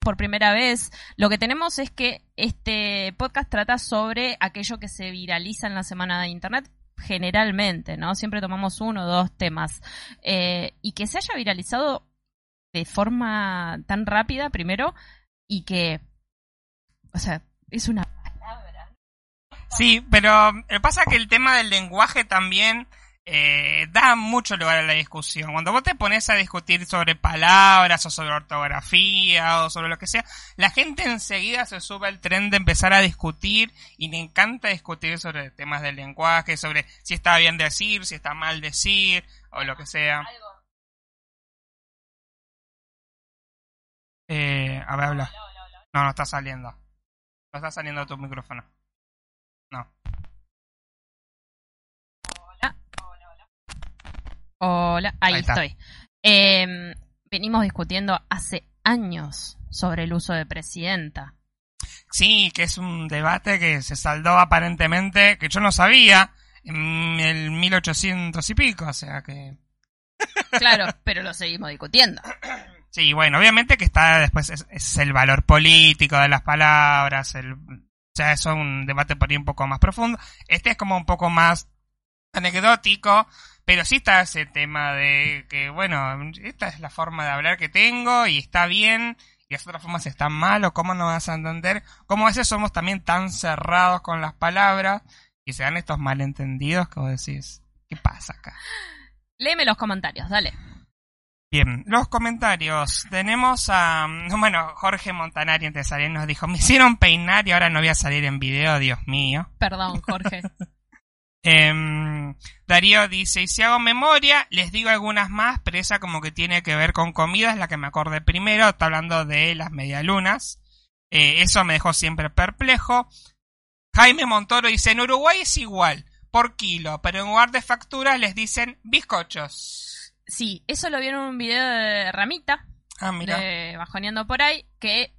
S1: por primera vez. Lo que tenemos es que este podcast trata sobre aquello que se viraliza en la semana de internet generalmente, ¿no? Siempre tomamos uno o dos temas. Eh, y que se haya viralizado de forma tan rápida, primero, y que, o sea, es una palabra.
S2: Sí, pero eh, pasa que el tema del lenguaje también eh, da mucho lugar a la discusión. Cuando vos te pones a discutir sobre palabras o sobre ortografía o sobre lo que sea, la gente enseguida se sube al tren de empezar a discutir y le encanta discutir sobre temas del lenguaje, sobre si está bien decir, si está mal decir o lo que sea. Eh, a ver, habla. No, no está saliendo. No está saliendo tu micrófono. No.
S1: Hola, ahí,
S2: Ahí está.
S1: estoy. Eh, venimos discutiendo hace años sobre el uso de presidenta.
S2: Sí, que es un debate que se saldó aparentemente, que yo no sabía, en el 1800 y pico, o sea que...
S1: Claro, pero lo seguimos discutiendo.
S2: Sí, bueno, obviamente que está después, es, el valor político de las palabras, el, o sea, eso es un debate por ahí un poco más profundo. Este es como un poco más anecdótico, pero sí está ese tema de que, bueno, esta es la forma de hablar que tengo y está bien, y las otras formas están mal, o cómo no vas a entender, cómo a veces somos también tan cerrados con las palabras y se dan estos malentendidos que vos decís, ¿qué pasa acá?
S1: Léeme los comentarios, dale.
S2: Bien, los comentarios. Tenemos a. mm, Bueno, Jorge Montanari antes de salir nos dijo: Me hicieron peinar y ahora no voy a salir en video, Dios mío.
S1: Perdón, Jorge.
S2: Em, Darío dice: Y si hago memoria, les digo algunas más, pero esa como que tiene que ver con comida, es la que me acordé primero. Está hablando de las medialunas. Eh, eso me dejó siempre perplejo. Jaime Montoro dice: En Uruguay es igual, por kilo, pero en lugar de facturas les dicen bizcochos.
S1: Sí, eso lo vi en un video de Ramita,
S2: Ah, mira.
S1: de Bajoneando por ahí, que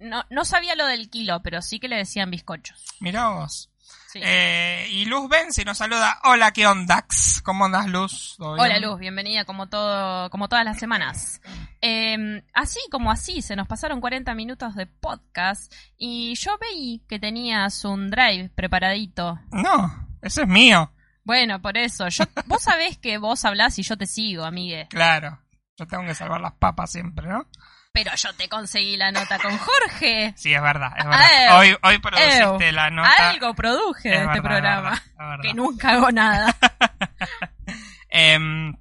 S1: no, no sabía lo del kilo, pero sí que le decían bizcochos.
S2: Mira vos.
S1: Sí.
S2: Eh, y Luz Benzi nos saluda. Hola, ¿qué ondax? ¿Cómo andas, Luz?
S1: Hola Luz, bienvenida como todo, como todas las semanas. Eh, así como así, se nos pasaron 40 minutos de podcast y yo veí que tenías un drive preparadito.
S2: No, ese es mío.
S1: Bueno, por eso, yo, vos sabés que vos hablás y yo te sigo, amigue.
S2: Claro. Yo tengo que salvar las papas siempre, ¿no?
S1: Pero yo te conseguí la nota con Jorge.
S2: Sí, es verdad, es verdad.
S1: Ew.
S2: hoy, hoy produciste
S1: Ew.
S2: la nota.
S1: Algo produje de
S2: Es
S1: este programa.
S2: es verdad, es verdad.
S1: Que nunca hago nada.
S2: Em,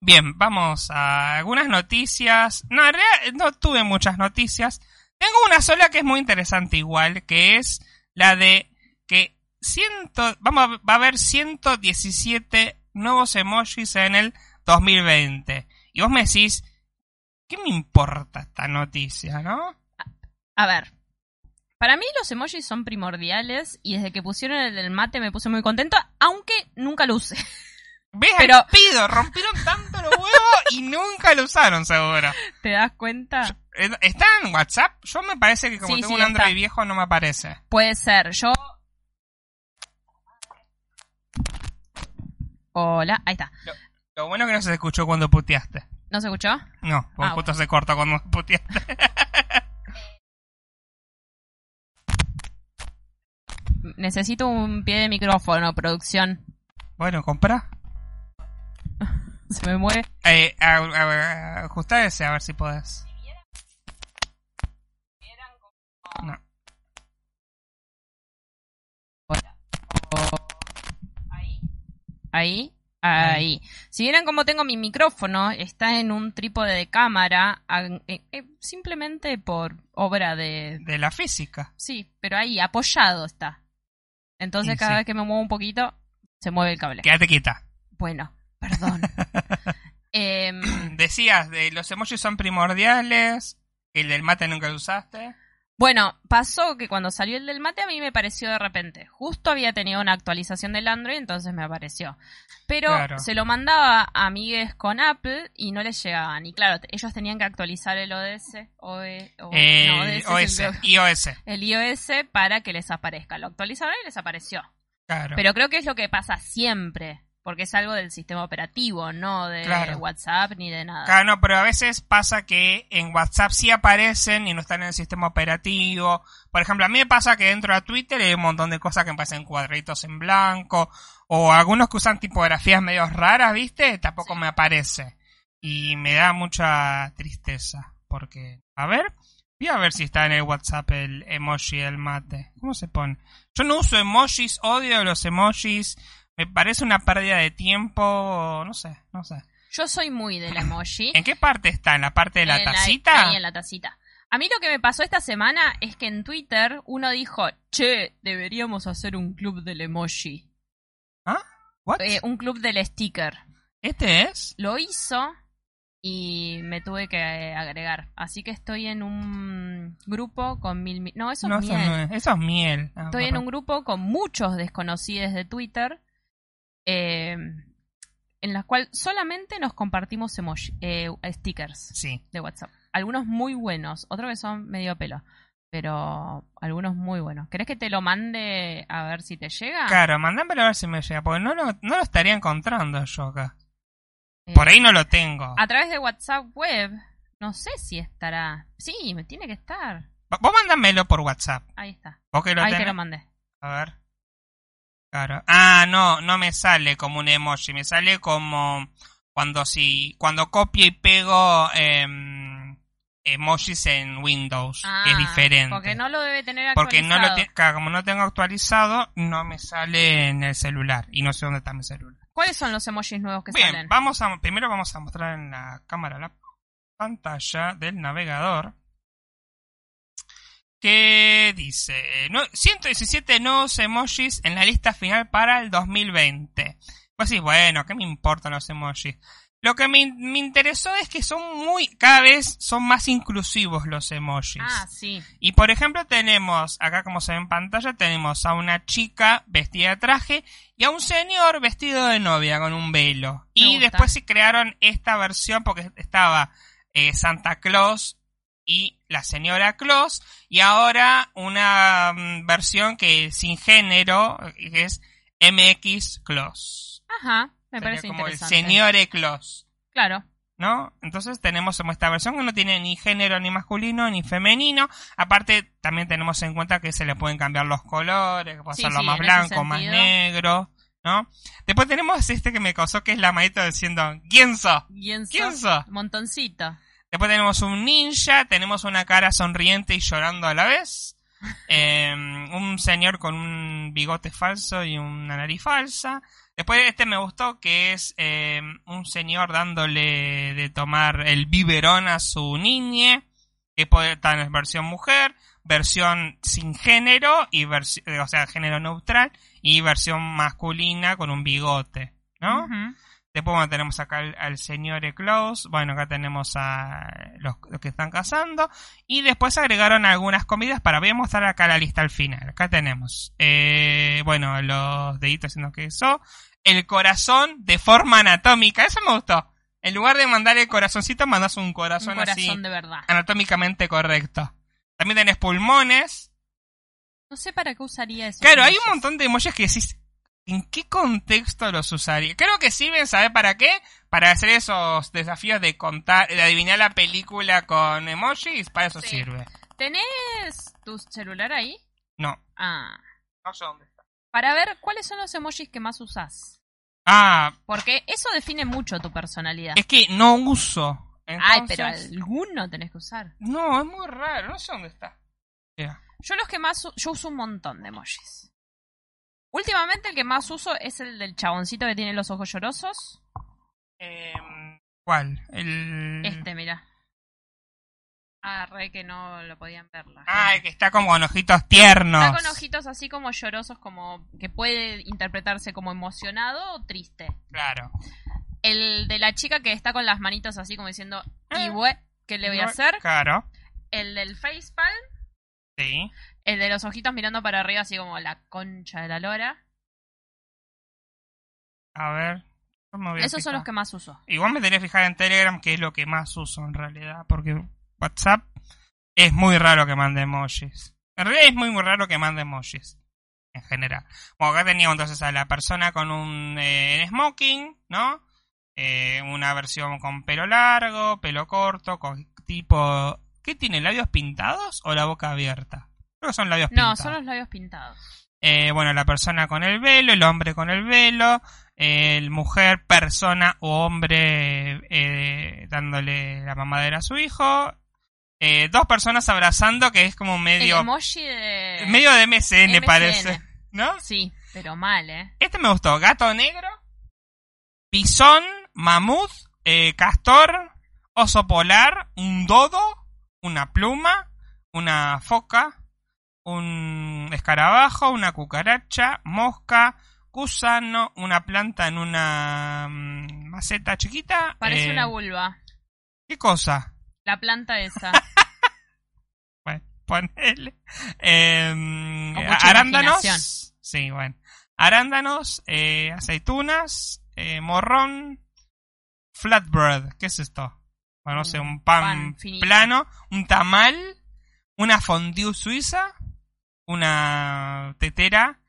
S2: bien, vamos a algunas noticias. No, en realidad no tuve muchas noticias. Tengo una sola que es muy interesante igual, que es la de que ciento, vamos a, va a haber 117 nuevos emojis en el 2020. Y vos me decís, ¿qué me importa esta noticia, no?
S1: A ver. Para mí los emojis son primordiales y desde que pusieron el del mate me puse muy contenta, aunque nunca lo usé.
S2: ¿Ves?
S1: Pero-
S2: pido, rompieron tanto los huevos y nunca lo usaron, seguro.
S1: ¿Te das cuenta?
S2: Eh, ¿Está en WhatsApp? Yo me parece que como
S1: Sí,
S2: tengo
S1: sí,
S2: un Android
S1: está.
S2: viejo no me aparece.
S1: Puede ser. Yo. Hola, ahí está.
S2: Lo- Lo bueno que no se escuchó cuando puteaste.
S1: ¿No se escuchó?
S2: No, porque
S1: Ah,
S2: justo se corta cuando puteaste.
S1: Necesito un pie de micrófono, producción.
S2: bueno, compra.
S1: Se me mueve.
S2: Eh, a- a- a- ajustá ese a ver si podés. No.
S1: Ahí, ahí. Si vieran cómo tengo mi micrófono, está en un trípode de cámara, eh, eh, simplemente por obra de...
S2: De la física.
S1: Sí, pero ahí, apoyado está. Entonces cada
S2: sí.
S1: vez que me muevo un poquito, se mueve el cable.
S2: Quédate quieta.
S1: Bueno, perdón. Em,
S2: Decías, de los emojis son primordiales. El del mate nunca lo usaste.
S1: Bueno, pasó que cuando salió el del mate a mí me pareció de repente. Justo había tenido una actualización del Android, entonces me apareció. Pero
S2: Claro.
S1: se lo mandaba a amigues con Apple y no les llegaban. Y claro, ellos tenían que actualizar el ODS, OE, o-
S2: El
S1: no, ODS
S2: OS,
S1: el,
S2: iOS.
S1: el iOS para que les aparezca. Lo actualizaron y les apareció.
S2: Claro.
S1: Pero creo que es lo que pasa siempre, porque es algo del sistema operativo, no de
S2: Claro.
S1: WhatsApp ni de nada.
S2: Claro, no, pero a veces pasa que en WhatsApp sí aparecen y no están en el sistema operativo. Por ejemplo, a mí me pasa que dentro de Twitter hay un montón de cosas que me parecen cuadritos en blanco. O algunos que usan tipografías medio raras, ¿viste? Tampoco
S1: Sí.
S2: me aparece. Y me da mucha tristeza. Porque, a ver, voy a ver si está en el WhatsApp el emoji del mate. ¿Cómo se pone? Yo no uso emojis, odio los emojis. Me parece una pérdida de tiempo. No sé, no sé.
S1: Yo soy muy del emoji.
S2: ¿En qué parte está? ¿En la parte de la
S1: En
S2: tacita?
S1: ahí en la tacita. A mí lo que me pasó esta semana es que en Twitter uno dijo, che, deberíamos hacer un club del emoji.
S2: ¿Ah? ¿What?
S1: Eh, un club del sticker.
S2: ¿Este es?
S1: Lo hizo y me tuve que eh, agregar. Así que estoy en un grupo con mil... mi- No, eso
S2: No,
S1: es miel.
S2: Eso es miel. Ah,
S1: Estoy en un grupo con muchos desconocidos de Twitter, eh, en la cual solamente nos compartimos emoji, eh, stickers
S2: Sí.
S1: de WhatsApp. Algunos muy buenos, otros que son medio pelo, pero algunos muy buenos. ¿Querés que te lo mande a ver si te llega?
S2: Claro, mandámelo a ver si me llega, porque no lo, no lo estaría encontrando yo acá.
S1: Eh,
S2: Por ahí no lo tengo.
S1: A través de WhatsApp web, no sé si estará. Sí, me tiene que estar.
S2: Vos mándamelo por WhatsApp.
S1: Ahí está.
S2: Vos que lo
S1: Ahí te
S2: tenés.
S1: lo mandé.
S2: A ver. Claro. Ah, no, no me sale como un emoji, me sale como cuando si cuando copio y pego em, emojis en Windows, que es
S1: Ah,
S2: diferente.
S1: Porque no lo debe tener
S2: Porque
S1: actualizado.
S2: no lo te- claro, como no tengo actualizado, no me sale en el celular y no sé dónde está mi celular.
S1: ¿Cuáles son los emojis nuevos que
S2: Bien,
S1: salen?
S2: vamos a primero vamos a mostrar en la cámara la pantalla del navegador que dice no- 117 nuevos emojis en la lista final para el 2020. Pues sí, bueno, ¿qué me importan los emojis? Lo que me, me interesó es que son muy, cada vez son más inclusivos los emojis.
S1: Ah, sí.
S2: Y por ejemplo tenemos, acá como se ve en pantalla, tenemos a una chica vestida de traje y a un señor vestido de novia con un velo.
S1: Me
S2: y
S1: gusta.
S2: después se crearon esta versión porque estaba eh, Santa Claus y la señora Claus y ahora una mm, versión que sin género que es MX Claus.
S1: Ajá, me
S2: Sería
S1: parece
S2: como el
S1: interesante.
S2: señor Claus.
S1: Claro.
S2: ¿no? Entonces tenemos como esta versión que no tiene ni género ni masculino ni femenino. Aparte, también tenemos en cuenta que se le pueden cambiar los colores, que puede
S1: Sí,
S2: hacerlo
S1: sí,
S2: más blanco, más negro, ¿no? Después tenemos este que me causó, que es la manito diciendo, ¿quién sos?
S1: ¿Quién
S2: ¿Quién
S1: sos?
S2: sos?
S1: Montoncito.
S2: Después tenemos un ninja, tenemos una cara sonriente y llorando a la vez. eh, un señor con un bigote falso y una nariz falsa. Después este me gustó que es eh, un señor dándole de tomar el biberón a su niñe, que puede estar en versión mujer, versión sin género, y versi- o sea, género neutral, y versión masculina con un bigote, ¿no?
S1: Ujú.
S2: Después bueno, tenemos acá al, al señor Klaus. Bueno, acá tenemos a los, los que están cazando. Y después agregaron algunas comidas para... Voy a mostrar acá la lista al final. Acá tenemos, eh, bueno, los deditos haciendo queso. El corazón de forma anatómica. Eso me gustó. En lugar de mandar el corazoncito, mandas un corazón,
S1: Un corazón
S2: así
S1: de verdad.
S2: anatómicamente correcto. También tenés pulmones.
S1: No sé para qué usaría eso.
S2: Claro, hay un montón de emojis que decís... ¿En qué contexto los usaría? Creo que sirven, ¿sabes para qué? Para hacer esos desafíos de contar, de adivinar la película con emojis, para eso
S1: Sí.
S2: sirve.
S1: ¿Tenés tu celular ahí?
S2: No,
S1: Ah.
S2: no sé dónde está.
S1: Para ver cuáles son los emojis que más usás.
S2: Ah,
S1: Porque eso define mucho tu personalidad.
S2: es que no uso.
S1: Ay, pero
S2: Entonces-
S1: alguno tenés que usar.
S2: No, es muy raro, no sé dónde está.
S1: Yo los que más yo uso un montón de emojis. Últimamente el que más uso es el del chaboncito que tiene los ojos llorosos.
S2: Em, ¿Cuál? El...
S1: Este, mira. Ah, re que no lo podían ver. la
S2: Ah, el
S1: gente.
S2: que está como con ojitos tiernos.
S1: Está con ojitos así como llorosos, como que puede interpretarse como emocionado o triste.
S2: Claro.
S1: El de la chica que está con las manitos así como diciendo, ¿y bue- qué le voy a hacer?
S2: Claro.
S1: El del facepalm,
S2: Sí.
S1: El de los ojitos mirando para arriba así como la concha de la lora.
S2: A ver. yo me voy a
S1: Esos son los que más uso.
S2: Igual me tenía que fijar en Telegram, que es lo que más uso en realidad. Porque WhatsApp es muy raro que mande emojis. En realidad es muy, muy raro que mande emojis. En general. Bueno, acá teníamos entonces a la persona con un eh, smoking, ¿no? Eh, una versión con pelo largo, pelo corto, con tipo... ¿Qué tiene? ¿Labios pintados o la boca abierta? Creo que son labios
S1: No,
S2: pintados.
S1: son los labios pintados.
S2: Eh, bueno, la persona con el velo, el hombre con el velo, el mujer, persona o hombre eh, dándole la mamadera a su hijo, eh, dos personas abrazando que es como
S1: El
S2: medio
S1: emoji de...
S2: medio de MSN,
S1: MSN.
S2: parece, ¿no?
S1: Sí, pero mal, ¿eh?
S2: Este me gustó, gato negro, bisón, mamut, eh, castor, oso polar, un dodo, una pluma, una foca, un escarabajo, una cucaracha, mosca, gusano, una planta en una mm, maceta chiquita.
S1: Parece
S2: eh,
S1: una vulva.
S2: ¿Qué cosa?
S1: La planta esa.
S2: Bueno, ponele. Eh,
S1: Con mucha
S2: arándanos. Sí, bueno. Arándanos, eh, aceitunas, eh, morrón, flatbread. ¿Qué es esto? Bueno, no sé,
S1: Un
S2: pan, plano, un tamal, una fondue suiza, una tetera,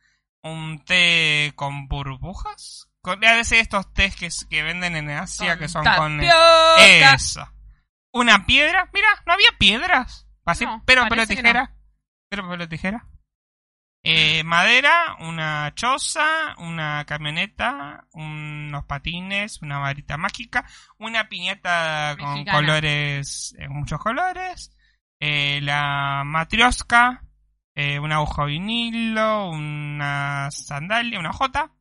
S2: un té con burbujas. Con, debe ser estos tés que, que venden en Asia que son con... eh, eso. Una piedra. Mira, no había piedras. Así,
S1: No,
S2: pero, pero tijera. Pero, pero tijera. Eh, madera, una choza, una camioneta, unos patines, una varita mágica, una piñata con colores, eh, muchos colores, eh, la matrioska, eh, una aguja vinilo, una sandalia, una jota.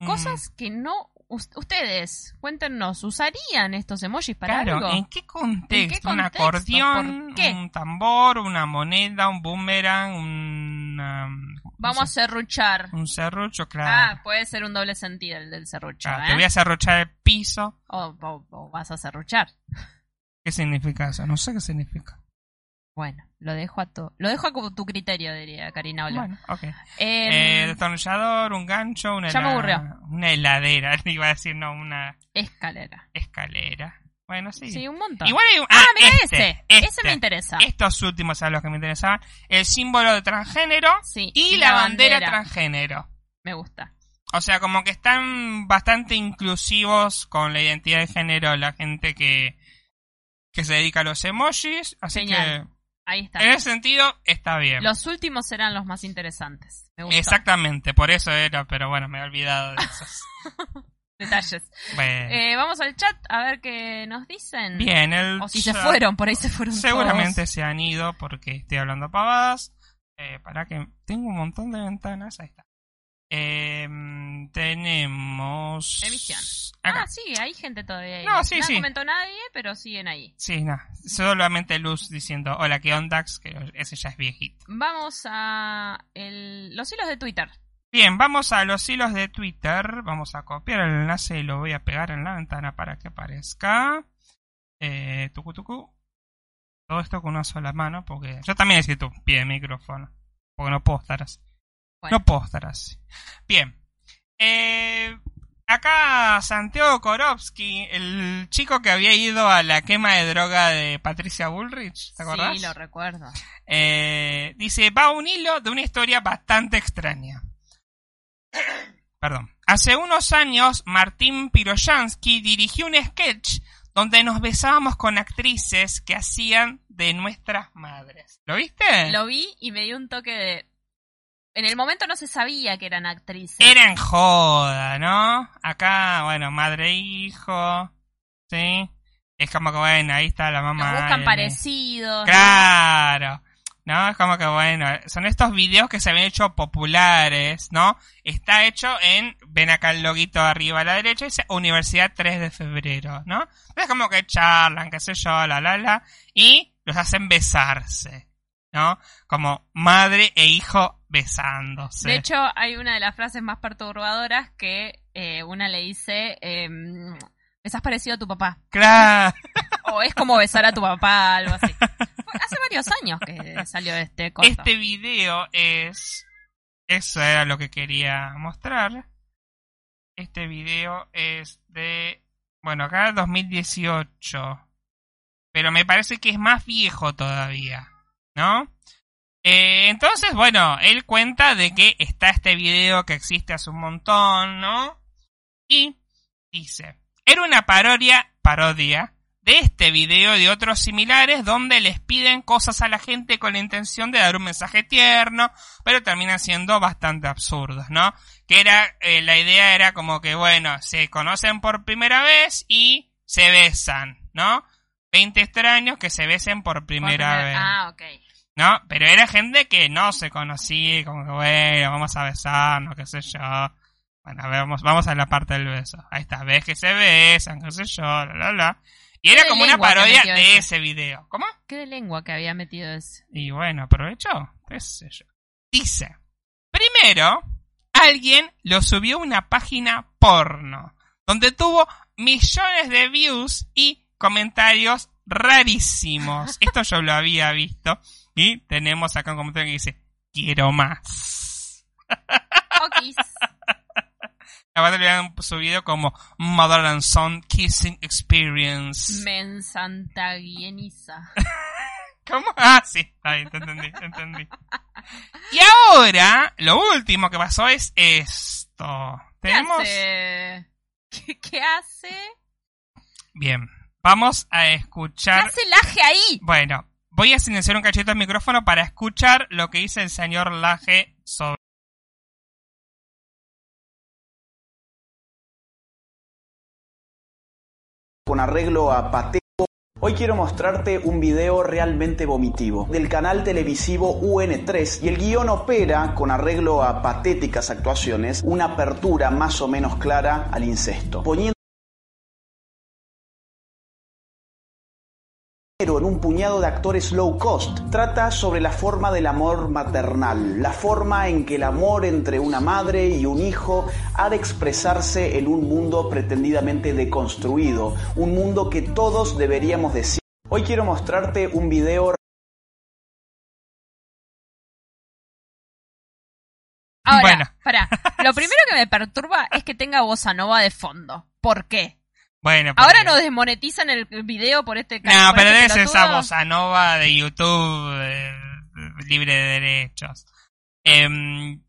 S2: un-
S1: Cosas que no... us- Ustedes, cuéntenos, ¿usarían estos emojis para
S2: Claro,
S1: algo?
S2: ¿en qué contexto? Un
S1: contexto?
S2: acordeón,
S1: ¿Por qué?
S2: un tambor, una moneda, un boomerang, una, ¿cómo
S1: Vamos a
S2: se-
S1: serruchar.
S2: un serrucho,
S1: Ah,
S2: claro.
S1: puede ser un doble sentido el del serrucho,
S2: Claro,
S1: ¿eh?
S2: Te voy a serruchar el piso.
S1: o, o- o vas a serruchar.
S2: ¿Qué significa eso? No sé qué significa.
S1: Bueno, lo dejo a tu, lo dejo a tu- tu criterio, diría Karina Ola.
S2: Bueno, ok.
S1: Em,
S2: Eh, destornillador, un gancho, una,
S1: Ya me
S2: hela-
S1: aburrió.
S2: una heladera, iba a decir, no, una
S1: escalera.
S2: escalera. Bueno, sí.
S1: Sí, un montón.
S2: Igual hay un...
S1: ah, mira
S2: este,
S1: ese.
S2: este.
S1: Ese me interesa.
S2: Estos últimos son los que me interesaban. El símbolo de transgénero
S1: Sí,
S2: y, la, bandera, transgénero.
S1: Me gusta.
S2: O sea, como que están bastante inclusivos con la identidad de género la gente que, que se dedica a los emojis. Así
S1: Genial. Ahí está.
S2: en ese sentido, está bien.
S1: Los últimos serán los más interesantes. Me gusta.
S2: Exactamente, por eso era, pero bueno, me he olvidado de esos.
S1: Detalles.
S2: Bueno.
S1: Eh, vamos al chat a ver qué nos dicen.
S2: bien, el
S1: O si se fueron, por ahí se fueron
S2: Seguramente
S1: todos.
S2: se han ido porque estoy hablando pavadas. Eh, para que tengo un montón de ventanas. Ahí está. Eh, tenemos.
S1: Emisión.
S2: Acá.
S1: Ah, sí, hay gente todavía ahí.
S2: No, sí,
S1: no
S2: sí.
S1: comentó nadie, pero siguen ahí.
S2: Sí, no. Solamente Luz diciendo, hola, ¿qué ondax? Que ese ya es viejito.
S1: Vamos a el- los hilos de Twitter.
S2: Bien, vamos a los hilos de Twitter. Vamos a copiar el enlace y lo voy a pegar en la ventana para que aparezca. Eh, tucu tucu. Todo esto con una sola mano, porque yo también necesito un pie de micrófono. Porque no puedo estar así.
S1: Bueno.
S2: No puedo estar así. Bien. Eh, acá Santiago Korowski, el chico que había ido a la quema de droga de Patricia Bullrich, ¿te acordás?
S1: Sí, lo recuerdo.
S2: Eh, dice, va un hilo de una historia bastante extraña. perdón. Hace unos años, Martín Piroyansky dirigió un sketch donde nos besábamos con actrices que hacían de nuestras madres. ¿Lo viste?
S1: Lo vi y me dio un toque de... En el momento no se sabía que eran actrices.
S2: Eran joda, ¿no? Acá, bueno, madre e hijo, ¿sí? Es como que, bueno, ahí está la mamá.
S1: Nos buscan parecidos.
S2: Claro. ¿No? Es como que, bueno, son estos videos que se habían hecho populares, ¿no? Está hecho en, ven acá el loguito arriba a la derecha, dice Universidad 3 de febrero, ¿no? Entonces como que charlan, qué sé yo, la, la, la, y los hacen besarse, ¿no? Como madre e hijo besándose.
S1: De hecho, hay una de las frases más perturbadoras que eh, una le dice, em, besás parecido a tu papá.
S2: claro.
S1: O es como besar a tu papá, algo así. Hace varios años que salió este corto.
S2: Este video es... Eso era lo que quería mostrar. Este video es de... Bueno, acá 2018. Pero me parece que es más viejo todavía. ¿No? Eh, entonces, bueno, él cuenta de que está este video que existe hace un montón, ¿no? Y dice, era una parodia, parodia, de este video y de otros similares donde les piden cosas a la gente con la intención de dar un mensaje tierno, pero terminan siendo bastante absurdos, ¿no? Que era, eh, la idea era como que, bueno, se conocen por primera vez y se besan, ¿no? 20 extraños que se besen por primera
S1: primer-
S2: vez.
S1: Ah, ok.
S2: ¿No? Pero era gente que no se conocía, como que bueno, vamos a besarnos, qué sé yo. Bueno, a ver, vamos, vamos a la parte del beso. Ahí está, ves que se besan, qué sé yo, la la la. Y era como una parodia de
S1: ese.
S2: ese video. ¿Cómo?
S1: ¿Qué de lengua que había metido ese?
S2: Y bueno, aprovechó, qué sé yo. Dice, primero, alguien lo subió a una página porno, donde tuvo millones de views y comentarios rarísimos. Esto yo lo había visto. Y tenemos acá un comentario que dice, quiero más.
S1: Okis.
S2: Aparte le habían subido como Mother and Son Kissing Experience.
S1: Me ensantaguieniza.
S2: ¿Cómo? Ah, sí, está bien, te entendí, te entendí. Y ahora, lo último que pasó es esto.
S1: ¿Qué
S2: Tenemos...
S1: hace? ¿Qué, qué hace?
S2: Bien, vamos a
S1: ¿Qué
S2: escuchar...
S1: hace Laje ahí?
S2: Bueno, voy a silenciar un cachito el micrófono para escuchar lo que dice el señor Laje sobre...
S4: con arreglo a Pateo. Hoy quiero mostrarte un video realmente vomitivo del canal televisivo UN3 y el guion opera, con arreglo a patéticas actuaciones, una apertura más o menos clara al incesto, poniendo en un puñado de actores low cost. Trata sobre la forma del amor maternal, la forma en que el amor entre una madre y un hijo ha de expresarse en un mundo pretendidamente deconstruido, un mundo que todos deberíamos decir. Hoy quiero mostrarte un video
S1: Ahora,
S2: Bueno.
S1: pará. Lo primero que me perturba es que tenga bossa nova de fondo. ¿Por qué?
S2: Bueno,
S1: Ahora
S2: porque-
S1: nos desmonetizan el video por este
S2: No,
S1: por
S2: pero
S1: este
S2: es esa bossa nova de YouTube eh, libre de derechos. Em,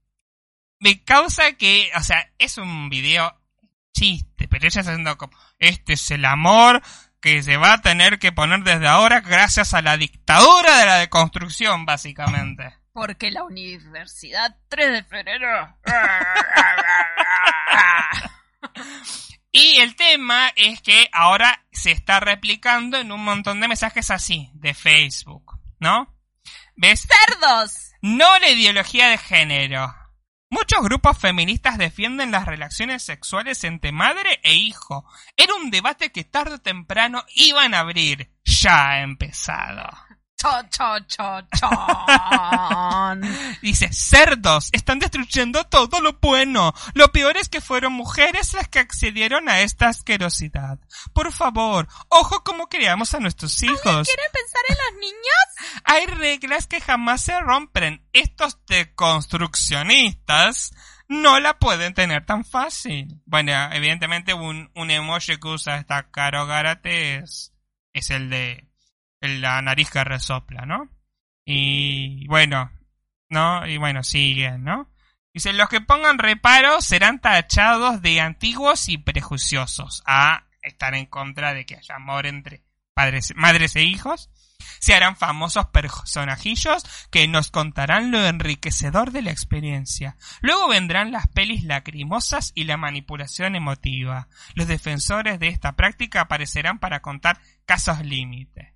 S2: me causa que, o sea, es un video chiste, pero ella está haciendo como, este es el amor que se va a tener que poner desde ahora gracias a la dictadura de la deconstrucción, básicamente.
S1: Porque la Universidad 3 de febrero.
S2: Y el tema es que ahora se está replicando en un montón de mensajes así, de Facebook, ¿no? ¿Ves?
S1: ¡Cerdos!
S2: No la ideología de género. Muchos grupos feministas defienden las relaciones sexuales entre madre e hijo. Era un debate que tarde o temprano iban a abrir. Ya ha empezado.
S1: Cho, cho, cho, chon.
S2: Dice, cerdos, están destruyendo todo lo bueno. Lo peor es que fueron mujeres las que accedieron a esta asquerosidad. Por favor, ojo cómo criamos a nuestros hijos.
S1: ¿Quiere pensar en los niños?
S2: Hay reglas que jamás se rompen. Estos deconstruccionistas no la pueden tener tan fácil. Bueno, evidentemente un, un emoji que usa esta Caro Garate es, es el de la nariz que resopla, ¿no? Y bueno, ¿no? Y bueno, siguen, ¿no? Dice, los que pongan reparo serán tachados de antiguos y prejuiciosos a estar en contra de que haya amor entre padres, madres e hijos. Se harán famosos personajillos que nos contarán lo enriquecedor de la experiencia. Luego vendrán las pelis lacrimosas y la manipulación emotiva. Los defensores de esta práctica aparecerán para contar casos límite.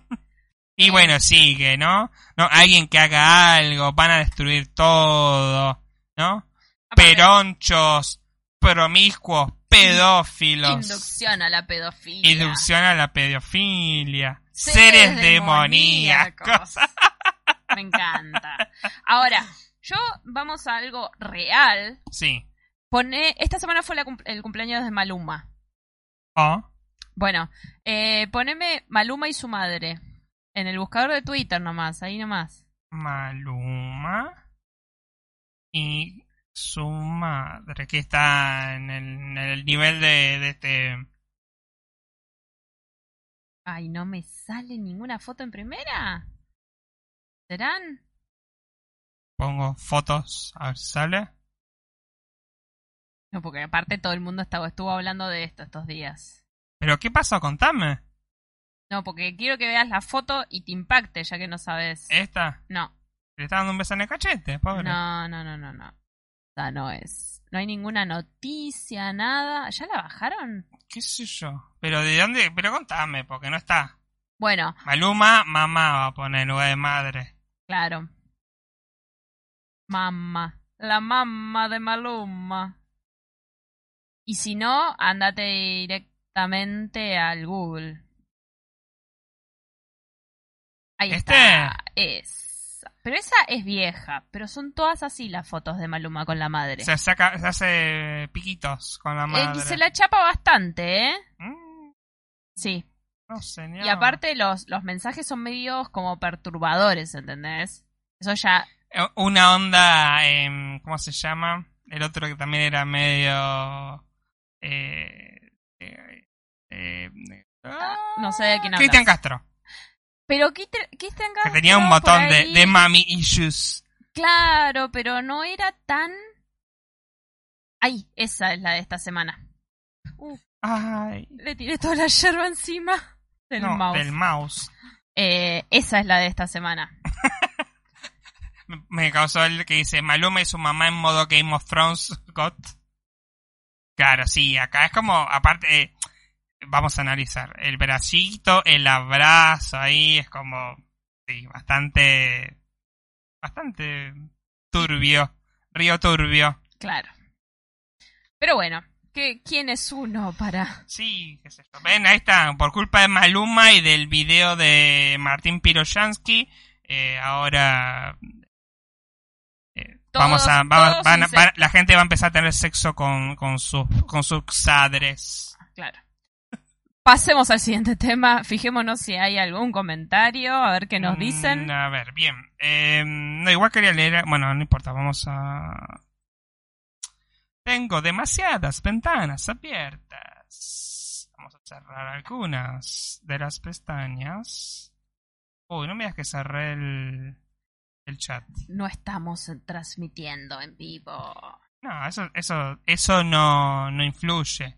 S2: y bueno, sigue, ¿no? ¿no? Alguien que haga algo, van a destruir todo. ¿no? Peronchos, promiscuos, pedófilos.
S1: Inducción a la pedofilia.
S2: Inducción a la pedofilia. Seres, demoníacos.
S1: Me encanta. Ahora, yo vamos a algo real.
S2: Sí.
S1: Pone, esta semana fue el cumpleaños de Maluma.
S2: Oh.
S1: Bueno, eh, poneme Maluma y su madre. En el buscador de Twitter nomás, ahí nomás.
S2: Maluma y su madre, que está en el, nivel de, de este...
S1: Ay, no me sale ninguna foto en primera. ¿Serán?
S2: Pongo fotos, a ver si sale.
S1: No, porque aparte todo el mundo estaba, estuvo hablando de esto estos días.
S2: ¿Pero qué pasó? Contame.
S1: No, porque quiero que veas la foto y te impacte, ya que no sabes.
S2: ¿Esta?
S1: No.
S2: Le está dando un beso en el cachete, pobre.
S1: No, no, no, no, no. O no es. No hay ninguna noticia, nada. ¿Ya la bajaron?
S2: ¿Qué sé yo? Pero de dónde. Pero contame, porque no está.
S1: Bueno.
S2: Maluma, mamá va a poner en lugar de madre.
S1: Claro. Mamá. La mamá de Maluma. Y si no, andate directamente al Google. Ahí
S2: ¿Este?
S1: está. Es. Pero esa es vieja, pero son todas así las fotos de Maluma con la madre.
S2: Se, saca, se hace piquitos con la madre.
S1: Eh, se la chapa bastante, ¿eh?
S2: Mm.
S1: Sí.
S2: No, señor.
S1: Y aparte los, los mensajes son medios como perturbadores, ¿entendés? Eso ya...
S2: Eh, una onda, ¿cómo se llama? El otro que también era medio... Eh, eh,
S1: no sé de quién hablas.
S2: Cristian Castro.
S1: Pero Cristian
S2: Que tenía un montón de, de mami issues.
S1: Claro, pero no era tan... Ay, esa es la de esta semana. Uf,
S2: Ay.
S1: Le tiré toda la yerba encima del
S2: no,
S1: mouse.
S2: Del mouse.
S1: Eh, esa es la de esta semana.
S2: Me causó el que dice Maluma y su mamá en modo Game of Thrones God. Claro, sí, acá es como, aparte, eh, vamos a analizar. El bracito, el abrazo ahí es como, sí, bastante, bastante turbio, río turbio.
S1: Claro. Pero bueno, ¿qué, ¿quién es uno para...?
S2: Sí, qué sé yo. Ven, ahí está, por culpa de Maluma y del video de Martín Piroyansky, eh, ahora... Eh, vamos a, van, la gente va a empezar a tener sexo con, con, sus, con sus sadres.
S1: Claro. Pasemos al siguiente tema. Fijémonos si hay algún comentario, a ver qué nos dicen.
S2: Mm, a ver, bien. Eh, no, igual quería leer. Bueno, no importa, vamos a. Tengo demasiadas ventanas abiertas. Vamos a cerrar algunas de las pestañas. Uy, no me digas que cerré el, el chat.
S1: No estamos transmitiendo en vivo.
S2: No, eso, eso, eso no, no influye.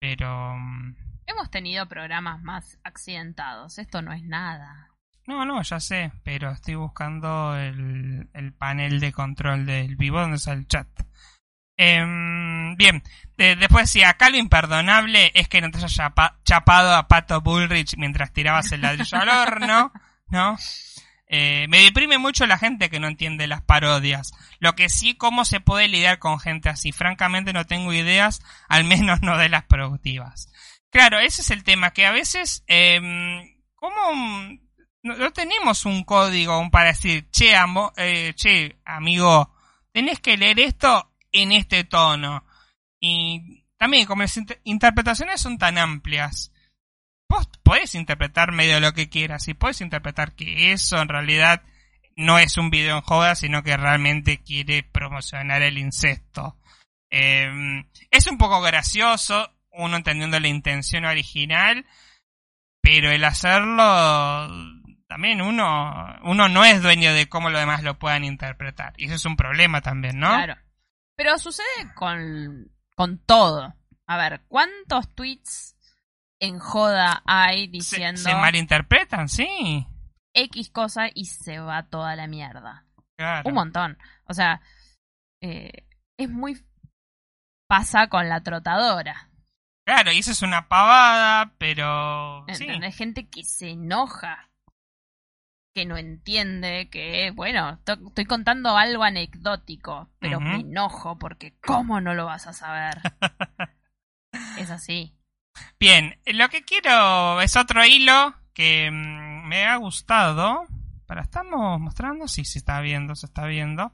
S2: Pero.
S1: Hemos tenido programas más accidentados, esto no es nada.
S2: No, no, ya sé, pero estoy buscando el, el panel de control del vivo donde está el chat. Eh, bien, de, después sí, acá lo imperdonable es que no te hayas chapa, chapado a Pato Bullrich mientras tirabas el ladrillo al horno, ¿no? Eh, me deprime mucho la gente que no entiende las parodias. Lo que sí, cómo se puede lidiar con gente así. Francamente no tengo ideas, al menos no de las productivas. Claro, ese es el tema, que a veces, eh, ¿cómo no, tenemos un código para decir, che, amo, eh, che, amigo, tenés que leer esto en este tono? Y también, como las interpretaciones son tan amplias, vos podés interpretar medio lo que quieras y podés interpretar que eso en realidad no es un video en joda, sino que realmente quiere promocionar el incesto. Eh, es un poco gracioso, uno entendiendo la intención original, pero el hacerlo también uno, uno no es dueño de cómo los demás lo puedan interpretar. Y eso es un problema también, ¿no?
S1: Claro. Pero sucede con, con todo. A ver, ¿cuántos tweets en joda hay diciendo
S2: se malinterpretan, sí.
S1: X cosa y se va toda la mierda?
S2: Claro.
S1: Un montón. O sea, eh, es muy... pasa con la trotadora.
S2: Claro, y eso es una pavada, pero... Sí.
S1: ¿Entendés? Gente que se enoja. Que no entiende que, bueno, to- estoy contando algo anecdótico, pero me enojo porque ¿cómo no lo vas a saber? es así.
S2: Bien, lo que quiero es otro hilo que mm, me ha gustado. Para, ¿estamos mostrando? Sí, se está viendo, se está viendo.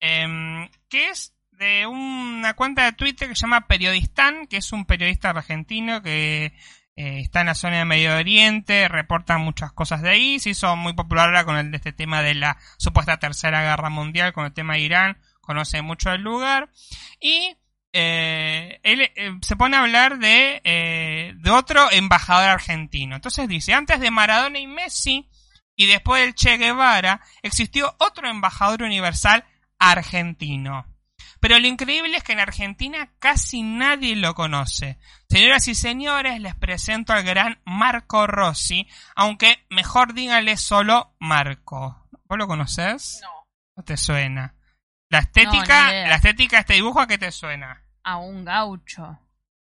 S2: Em, que es de una cuenta de Twitter que se llama Periodistán, que es un periodista argentino que eh, está en la zona de Medio Oriente, reporta muchas cosas de ahí, se hizo muy popular ahora con el, este tema de la supuesta tercera guerra mundial, con el tema de Irán, conoce mucho el lugar, y eh, él eh, se pone a hablar de, eh, de otro embajador argentino. Entonces dice, antes de Maradona y Messi, y después del Che Guevara, existió otro embajador universal argentino. Pero lo increíble es que en Argentina casi nadie lo conoce. Señoras y señores, les presento al gran Marco Rossi, aunque mejor díganle solo Marco. ¿Vos lo conoces?
S1: No.
S2: ¿No te suena? La estética, la estética de este dibujo, ¿a qué te suena?
S1: A un gaucho.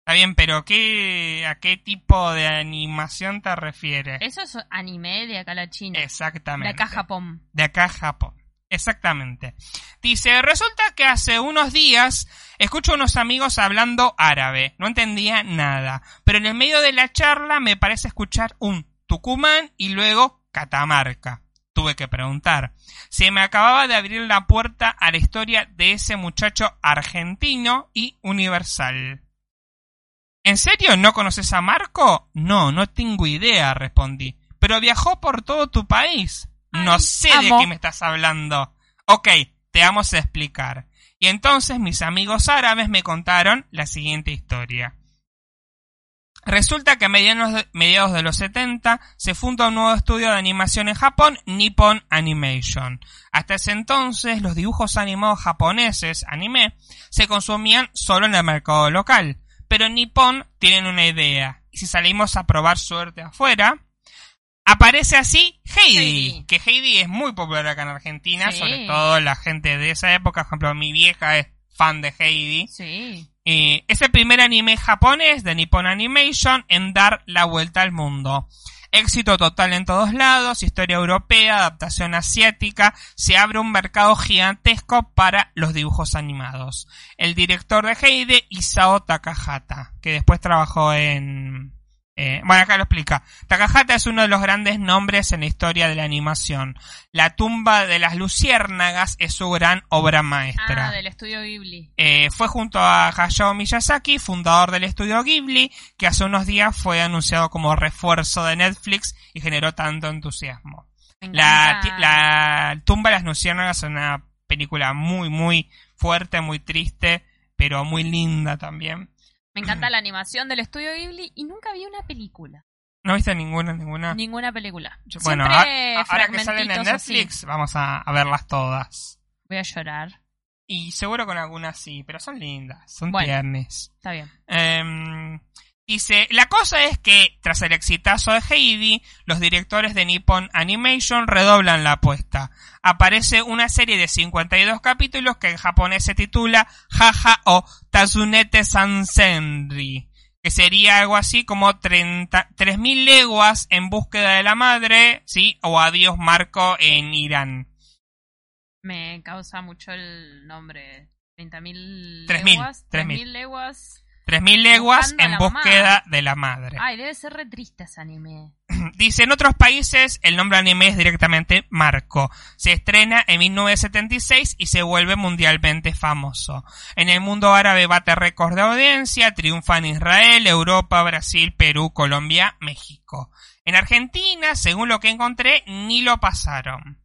S2: Está bien, pero ¿qué, ¿a qué tipo de animación te refieres?
S1: Eso es anime de acá a la China.
S2: Exactamente.
S1: De acá a Japón.
S2: De acá a Japón. Exactamente. Dice, resulta que hace unos días escucho a unos amigos hablando árabe. No entendía nada. Pero en el medio de la charla me parece escuchar un Tucumán y luego Catamarca. Tuve que preguntar. Se me acababa de abrir la puerta a la historia de ese muchacho argentino y universal. ¿En serio no conoces a Marco? No, no tengo idea, respondí. Pero viajó por todo tu país. No
S1: Ay,
S2: sé de qué me estás hablando. Ok, te vamos a explicar. Y entonces mis amigos árabes me contaron la siguiente historia. Resulta que a mediados de los 70 se funda un nuevo estudio de animación en Japón, Nippon Animation. Hasta ese entonces los dibujos animados japoneses, anime, se consumían solo en el mercado local. Pero en Nippon tienen una idea. Y si salimos a probar suerte afuera, aparece así Heidi, que Heidi es muy popular acá en Argentina,
S1: Sí.
S2: sobre todo la gente de esa época, por ejemplo, mi vieja es fan de Heidi.
S1: Sí.
S2: Eh, es el primer anime japonés de Nippon Animation en dar la vuelta al mundo. Éxito total en todos lados, historia europea, adaptación asiática, se abre un mercado gigantesco para los dibujos animados. El director de Heidi, Isao Takahata, que después trabajó en... eh, bueno, acá lo explica. Takahata es uno de los grandes nombres en la historia de la animación. La tumba de las luciérnagas es su gran obra maestra.
S1: Ah, del estudio Ghibli.
S2: Eh, fue junto a Hayao Miyazaki, fundador del estudio Ghibli, que hace unos días fue anunciado como refuerzo de Netflix y generó tanto entusiasmo. La, la tumba de las luciérnagas es una película muy, muy fuerte, muy triste, pero muy linda también.
S1: Me encanta la animación del estudio Ghibli y nunca vi una película.
S2: ¿No viste ninguna, ninguna?
S1: Ninguna película.
S2: Yo- bueno, a- ahora que salen en
S1: fragmentitos así.
S2: Netflix, vamos a, a verlas todas.
S1: Voy a llorar.
S2: Y seguro con algunas sí, pero son lindas, son
S1: Bueno.
S2: tiernes.
S1: Está bien.
S2: Em, dice, la cosa es que tras el exitazo de Heidi, los directores de Nippon Animation redoblan la apuesta. Aparece una serie de 52 capítulos que en japonés se titula Jaja o Tazunete Sansenri, que sería algo así como 30 3.000 leguas en búsqueda de la madre, ¿sí? O Adiós Marco en Irán.
S1: Me causa mucho el nombre. 30.000
S2: 3.000,
S1: leguas.
S2: 3.000.
S1: 3.000 leguas.
S2: 3.000 leguas en búsqueda de la madre.
S1: Ay, debe ser re triste ese anime.
S2: Dice, en otros países el nombre anime es directamente Marco. Se estrena en 1976 y se vuelve mundialmente famoso. En el mundo árabe bate récords de audiencia, triunfa en Israel, Europa, Brasil, Perú, Colombia, México. En Argentina, según lo que encontré, ni lo pasaron.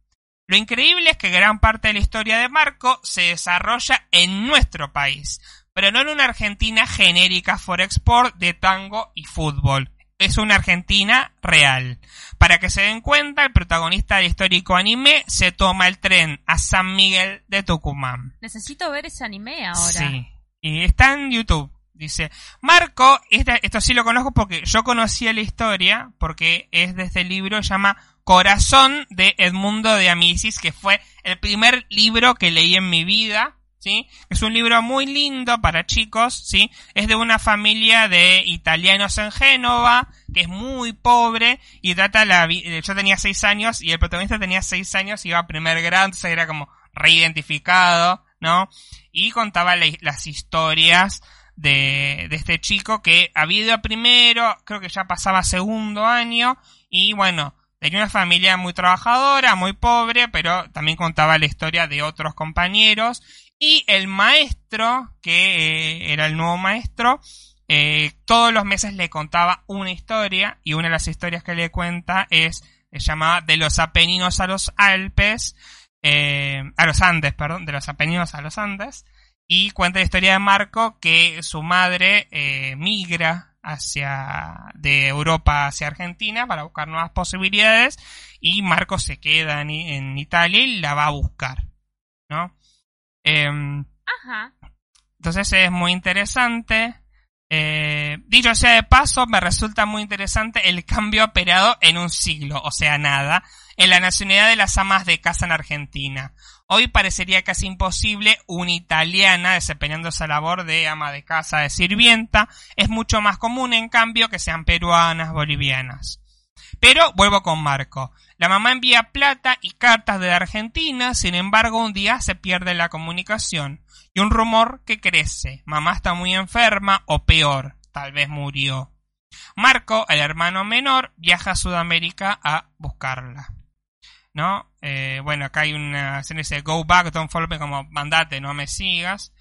S2: Lo increíble es que gran parte de la historia de Marco se desarrolla en nuestro país, pero no en una Argentina genérica for export de tango y fútbol. es una Argentina real. Para que se den cuenta, el protagonista del histórico anime se toma el tren a San Miguel de Tucumán.
S1: Necesito ver ese anime ahora.
S2: Sí. Y está en YouTube. Dice, Marco, esto sí lo conozco porque yo conocía la historia, porque es de este libro, llama Corazón de Edmundo de Amicis, que fue el primer libro que leí en mi vida, ¿sí? Es un libro muy lindo para chicos, ¿sí? Es de una familia de italianos en Génova, que es muy pobre, y trata la vi- yo tenía seis años, y el protagonista tenía seis años, iba a primer grado, entonces era como reidentificado, ¿no? Y contaba la- las historias de, de este chico que había ido a primero, creo que ya pasaba segundo año, y bueno, tenía una familia muy trabajadora, muy pobre, pero también contaba la historia de otros compañeros, y el maestro, que eh, era el nuevo maestro, eh, todos los meses le contaba una historia, y una de las historias que le cuenta es, se llamaba De los Apeninos a los Alpes, eh, a los Andes, perdón, de los Apeninos a los Andes, y cuenta la historia de Marco que su madre eh, migra hacia de Europa hacia Argentina para buscar nuevas posibilidades y Marco se queda en, en Italia y la va a buscar, ¿no? Em,
S1: Ajá.
S2: entonces es muy interesante. Eh, dicho sea de paso, me resulta muy interesante el cambio operado en un siglo, o sea, nada, en la nacionalidad de las amas de casa en Argentina. Hoy parecería casi imposible una italiana desempeñando esa labor de ama de casa, de sirvienta. Es mucho más común, en cambio, que sean peruanas, bolivianas. Pero vuelvo con Marco. La mamá envía plata y cartas de Argentina, sin embargo un día se pierde la comunicación y un rumor que crece. Mamá está muy enferma o peor, tal vez murió. Marco, el hermano menor, viaja a Sudamérica a buscarla. ¿No? Eh, bueno, acá hay una que dice Go back, don't follow me, como mandate, no me sigas.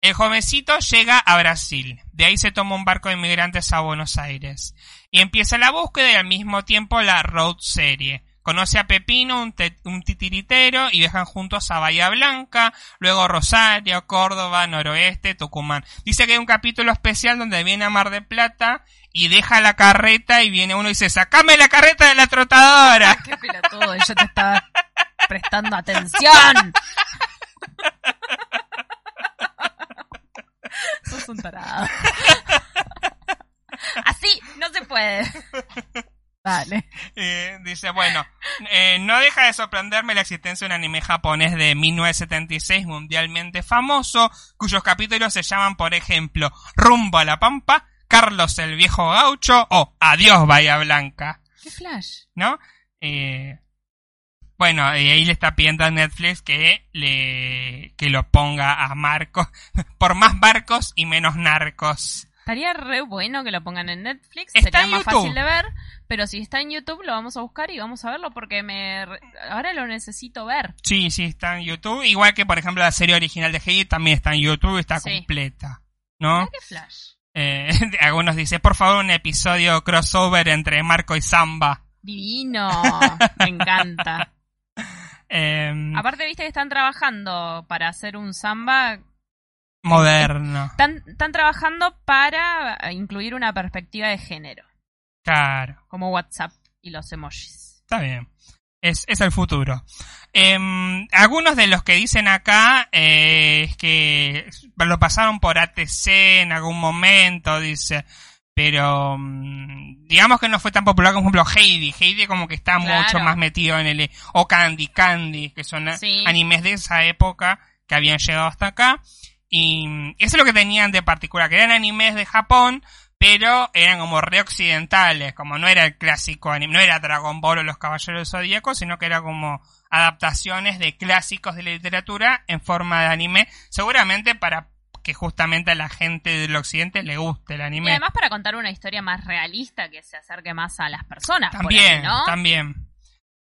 S2: El jovencito llega a Brasil. De ahí se toma un barco de inmigrantes a Buenos Aires. Y empieza la búsqueda y al mismo tiempo la road serie. Conoce a Pepino, un, un titiritero, y viajan juntos a Bahía Blanca, luego Rosario, Córdoba, Noroeste, Tucumán. Dice que hay un capítulo especial donde viene a Mar de Plata y deja la carreta y viene uno y dice, sacame la carreta de la trotadora.
S1: Qué pelotudo, yo te estaba prestando atención. Sos un tarado. Así no se puede. Dale.
S2: Eh, dice, bueno, eh, no deja de sorprenderme la existencia de un anime japonés de 1976 mundialmente famoso, cuyos capítulos se llaman, por ejemplo, Rumbo a la Pampa, Carlos el Viejo Gaucho o Adiós Bahía Blanca,
S1: ¿Qué flash?
S2: ¿no? Eh, bueno, y ahí le está pidiendo a Netflix que le que lo ponga a Marcos, por más barcos y menos narcos.
S1: Estaría re bueno que lo pongan en Netflix.
S2: Está
S1: Sería
S2: en
S1: más
S2: YouTube.
S1: fácil de ver. Pero si está en YouTube, lo vamos a buscar y vamos a verlo porque me ahora lo necesito ver.
S2: Sí, sí, está en YouTube. Igual que, por ejemplo, la serie original de Heidi también está en YouTube, está
S1: Sí.
S2: completa. ¿no?
S1: Qué flash.
S2: Eh, algunos dicen, por favor, un episodio crossover entre Marco y Samba.
S1: Divino. Me encanta.
S2: Eh,
S1: Aparte, viste que están trabajando para hacer un samba.
S2: Moderno.
S1: Están, están trabajando para incluir una perspectiva de género.
S2: Claro,
S1: Como WhatsApp y los emojis.
S2: está bien. Es, es el futuro. Em, algunos de los que dicen acá eh, es que lo pasaron por ATC en algún momento, dice. Pero mm, digamos que no fue tan popular como por ejemplo Heidi. Heidi como que está
S1: Claro.
S2: mucho más metido en el... O Candy Candy, que son eh,
S1: Sí.
S2: animes de esa época que habían llegado hasta acá. Y eso es lo que tenían de particular, que eran animes de Japón, pero eran como reoccidentales, como no era el clásico anime, no era Dragon Ball o los Caballeros del Zodíaco, sino que era como adaptaciones de clásicos de la literatura en forma de anime, seguramente para que justamente a la gente del occidente le guste el
S1: Y
S2: anime.
S1: además para contar una historia más realista que se acerque más a las personas. por
S2: También,
S1: ahí, ¿no?
S2: también.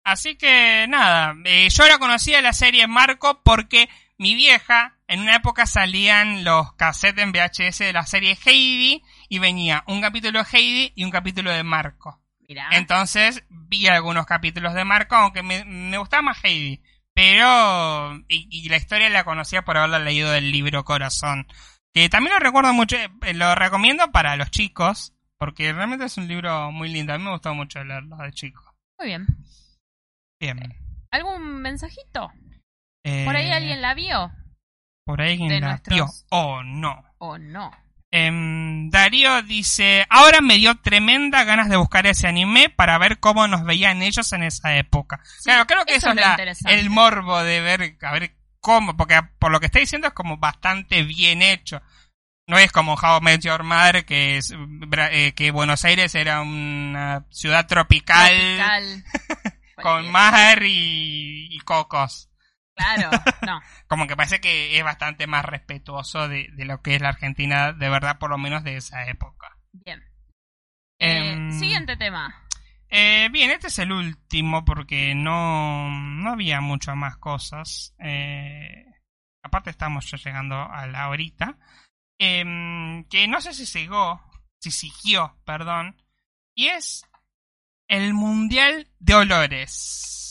S2: Así que nada, eh, yo la conocía la serie Marco porque mi vieja, en una época salían los cassettes en VHS de la serie Heidi y venía un capítulo de Heidi y un capítulo de Marco.
S1: Mirá.
S2: Entonces vi algunos capítulos de Marco, aunque me, me gustaba más Heidi. Pero, y, y la historia la conocía por haberla leído del libro Corazón. Que también lo recuerdo mucho, eh, lo recomiendo para los chicos, Porque realmente es un libro muy lindo. A mí me gustó mucho leerlo de chico.
S1: Muy bien.
S2: Bien.
S1: ¿Algún mensajito?
S2: Eh,
S1: ¿Por ahí alguien la vio?
S2: Por ahí alguien la
S1: nuestros-
S2: vio. Oh, no.
S1: ¿O no?
S2: Em, Darío dice, ahora me dio tremenda ganas de buscar ese anime para ver cómo nos veían ellos en esa época.
S1: Sí,
S2: claro, creo que
S1: eso
S2: eso,
S1: es
S2: la- el morbo de ver, a ver cómo, porque por lo que está diciendo es como bastante bien hecho. No es como How I Met Your Mother, que es eh, que Buenos Aires era una ciudad tropical,
S1: Tropical.
S2: con mar y, y cocos.
S1: Claro, no.
S2: Como que parece que es bastante más respetuoso de, de lo que es la Argentina, de verdad, por lo menos de esa época.
S1: Bien. Eh,
S2: Em,
S1: siguiente tema.
S2: Eh, bien, este es el último porque no, no había muchas más cosas. Eh, aparte estamos ya llegando a la horita. Em, que no sé si siguió, si siguió, perdón. Y es el Mundial de Olores.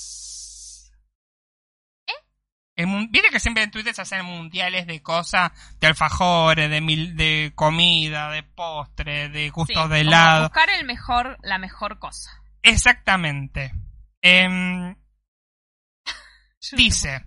S2: Viste que siempre en Twitter se hacen mundiales de cosas, de alfajores, de, mil, de comida, de postre, de gustos de helado.
S1: buscar el mejor, la mejor cosa.
S2: Exactamente. Em, dice,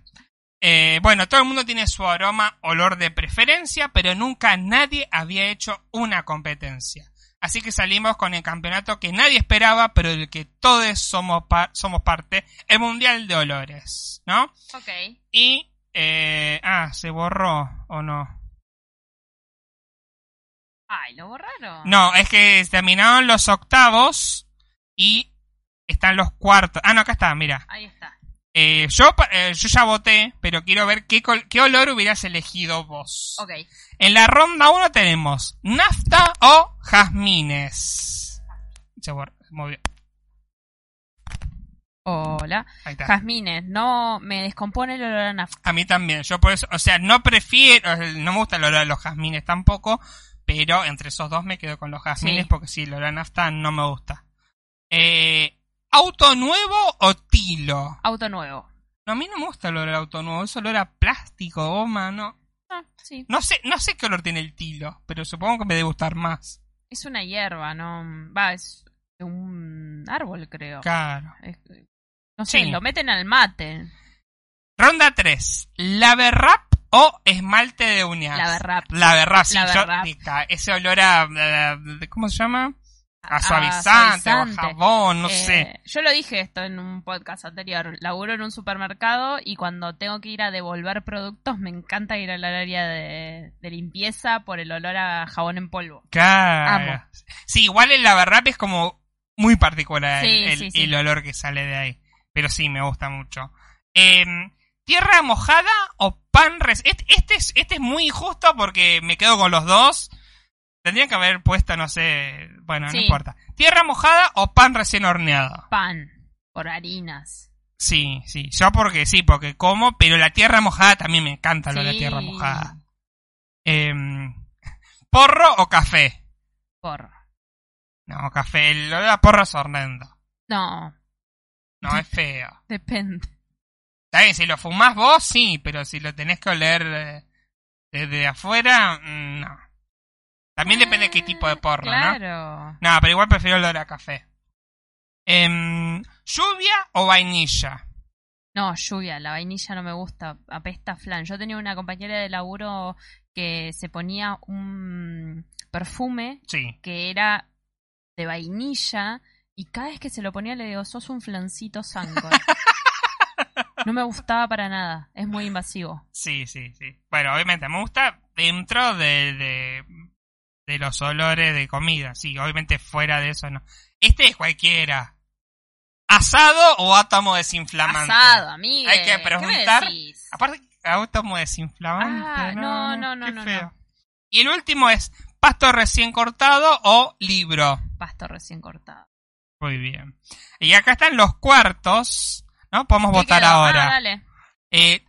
S2: eh, bueno, todo el mundo tiene su aroma, olor de preferencia, pero nunca nadie había hecho una competencia. Así que salimos con el campeonato que nadie esperaba, pero del que todos somos, somos parte, el Mundial de Olores, ¿no?
S1: Ok.
S2: Y, eh, ah, se borró, ¿o no?
S1: Ay, lo borraron.
S2: No, es que terminaron los octavos y están los cuartos. Ah, no, acá está, mira.
S1: Ahí está.
S2: Eh, yo, eh, yo ya voté, pero quiero ver qué, col- qué olor hubieras elegido vos.
S1: Ok.
S2: En la ronda 1 tenemos nafta o jazmines. Se movió.
S1: Hola. Jazmines, no me descompone el olor a nafta.
S2: A mí también. Yo por eso, o sea, no prefiero, eh, no me gusta el olor a los jazmines tampoco, pero entre esos dos me quedo con los jazmines
S1: Sí.
S2: porque sí, el olor a nafta no me gusta. Eh, ¿Auto nuevo o tilo?
S1: Auto nuevo.
S2: No, a mí no me gusta el olor a auto nuevo, es olor a plástico, goma, no.
S1: Ah, sí.
S2: No sé, no sé qué olor tiene el tilo, pero supongo que me debe gustar más.
S1: Es una hierba, ¿no? Va, es un árbol, creo.
S2: Claro.
S1: Es- no sé,
S2: Sí.
S1: lo meten al mate.
S2: Ronda 3. ¿Laverrap o esmalte de uñas?
S1: Laverrap.
S2: Laverrap, sí, yo-
S1: Laverrap.
S2: pica, ese olor a- ¿Cómo se llama? A
S1: A-
S2: suavizante, o a jabón, no
S1: Eh,
S2: sé.
S1: Yo lo dije esto en un podcast anterior. Laburo en un supermercado y cuando tengo que ir a devolver productos me encanta ir al área de, de limpieza por el olor a jabón en polvo.
S2: Claro.
S1: amo.
S2: Sí, igual el laverrap es como muy particular
S1: Sí,
S2: el, el-
S1: sí, sí.
S2: el olor que sale de ahí. Pero sí, me gusta mucho. Em, ¿Tierra mojada o pan recién? Este, este es, este es muy injusto porque me quedo con los dos. Tendrían que haber puesto, no sé, bueno, no importa. ¿Tierra mojada o pan recién horneado?
S1: Pan por harinas.
S2: Sí, sí, yo porque sí, porque como, pero la tierra mojada también me encanta lo de la tierra mojada. Em, ¿Porro o café?
S1: Por.
S2: No, café, el olor a porro es horrendo.
S1: No,
S2: No, es feo.
S1: depende.
S2: Está bien, si lo fumás vos, sí, pero si lo tenés que oler eh, desde afuera, mm, no. También depende de qué tipo de porro, ¿no?
S1: Claro.
S2: No, pero igual prefiero el olor a café. Em, ¿Lluvia o vainilla?
S1: No, lluvia, la vainilla no me gusta, apesta flan. Yo tenía una compañera de laburo que se ponía un perfume
S2: Sí.
S1: que era de vainilla y cada vez que se lo ponía le digo, sos un flancito sanco. No me gustaba para nada, es muy invasivo.
S2: Sí, sí, sí. Bueno, obviamente me gusta dentro de, de, de los olores de comida. Sí, obviamente fuera de eso no. Este es cualquiera. ¿Asado o átomo desinflamante?
S1: Asado, amiga.
S2: Hay que preguntar. Aparte, átomo desinflamante.
S1: Ah, no, no, no,
S2: qué
S1: no,
S2: feo.
S1: no.
S2: Y el último es pasto recién cortado o libro.
S1: Pasto recién cortado.
S2: Muy bien. Y acá están los cuartos, ¿no? Podemos
S1: ¿Qué
S2: votar
S1: quedó?
S2: ahora.
S1: Ah, dale.
S2: Eh,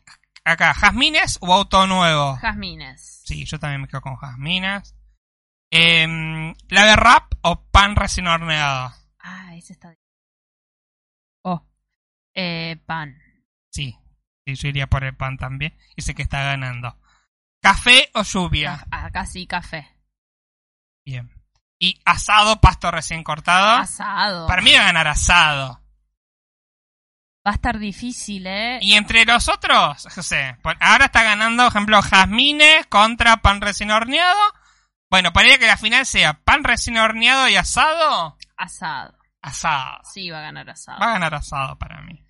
S2: acá, jazmines o auto nuevo.
S1: Jazmines.
S2: Sí, yo también me quedo con jazmines. Eh, ¿La de rap o pan recién horneado?
S1: Ah, ese está. Oh. Eh, pan.
S2: Sí, sí, yo iría por el pan también. Y sé que está ganando. ¿Café o lluvia?
S1: Ah, Acá sí, café.
S2: Bien. y asado, pasto recién cortado.
S1: Asado.
S2: Para mí va a ganar asado.
S1: Va a estar difícil, ¿eh?
S2: Y entre los otros, no sé, por- ahora está ganando, por ejemplo, jazmines contra pan recién horneado. Bueno, parece que la final sea pan recién horneado y asado.
S1: Asado.
S2: Asado.
S1: Sí, va a ganar asado.
S2: Va a ganar asado para mí.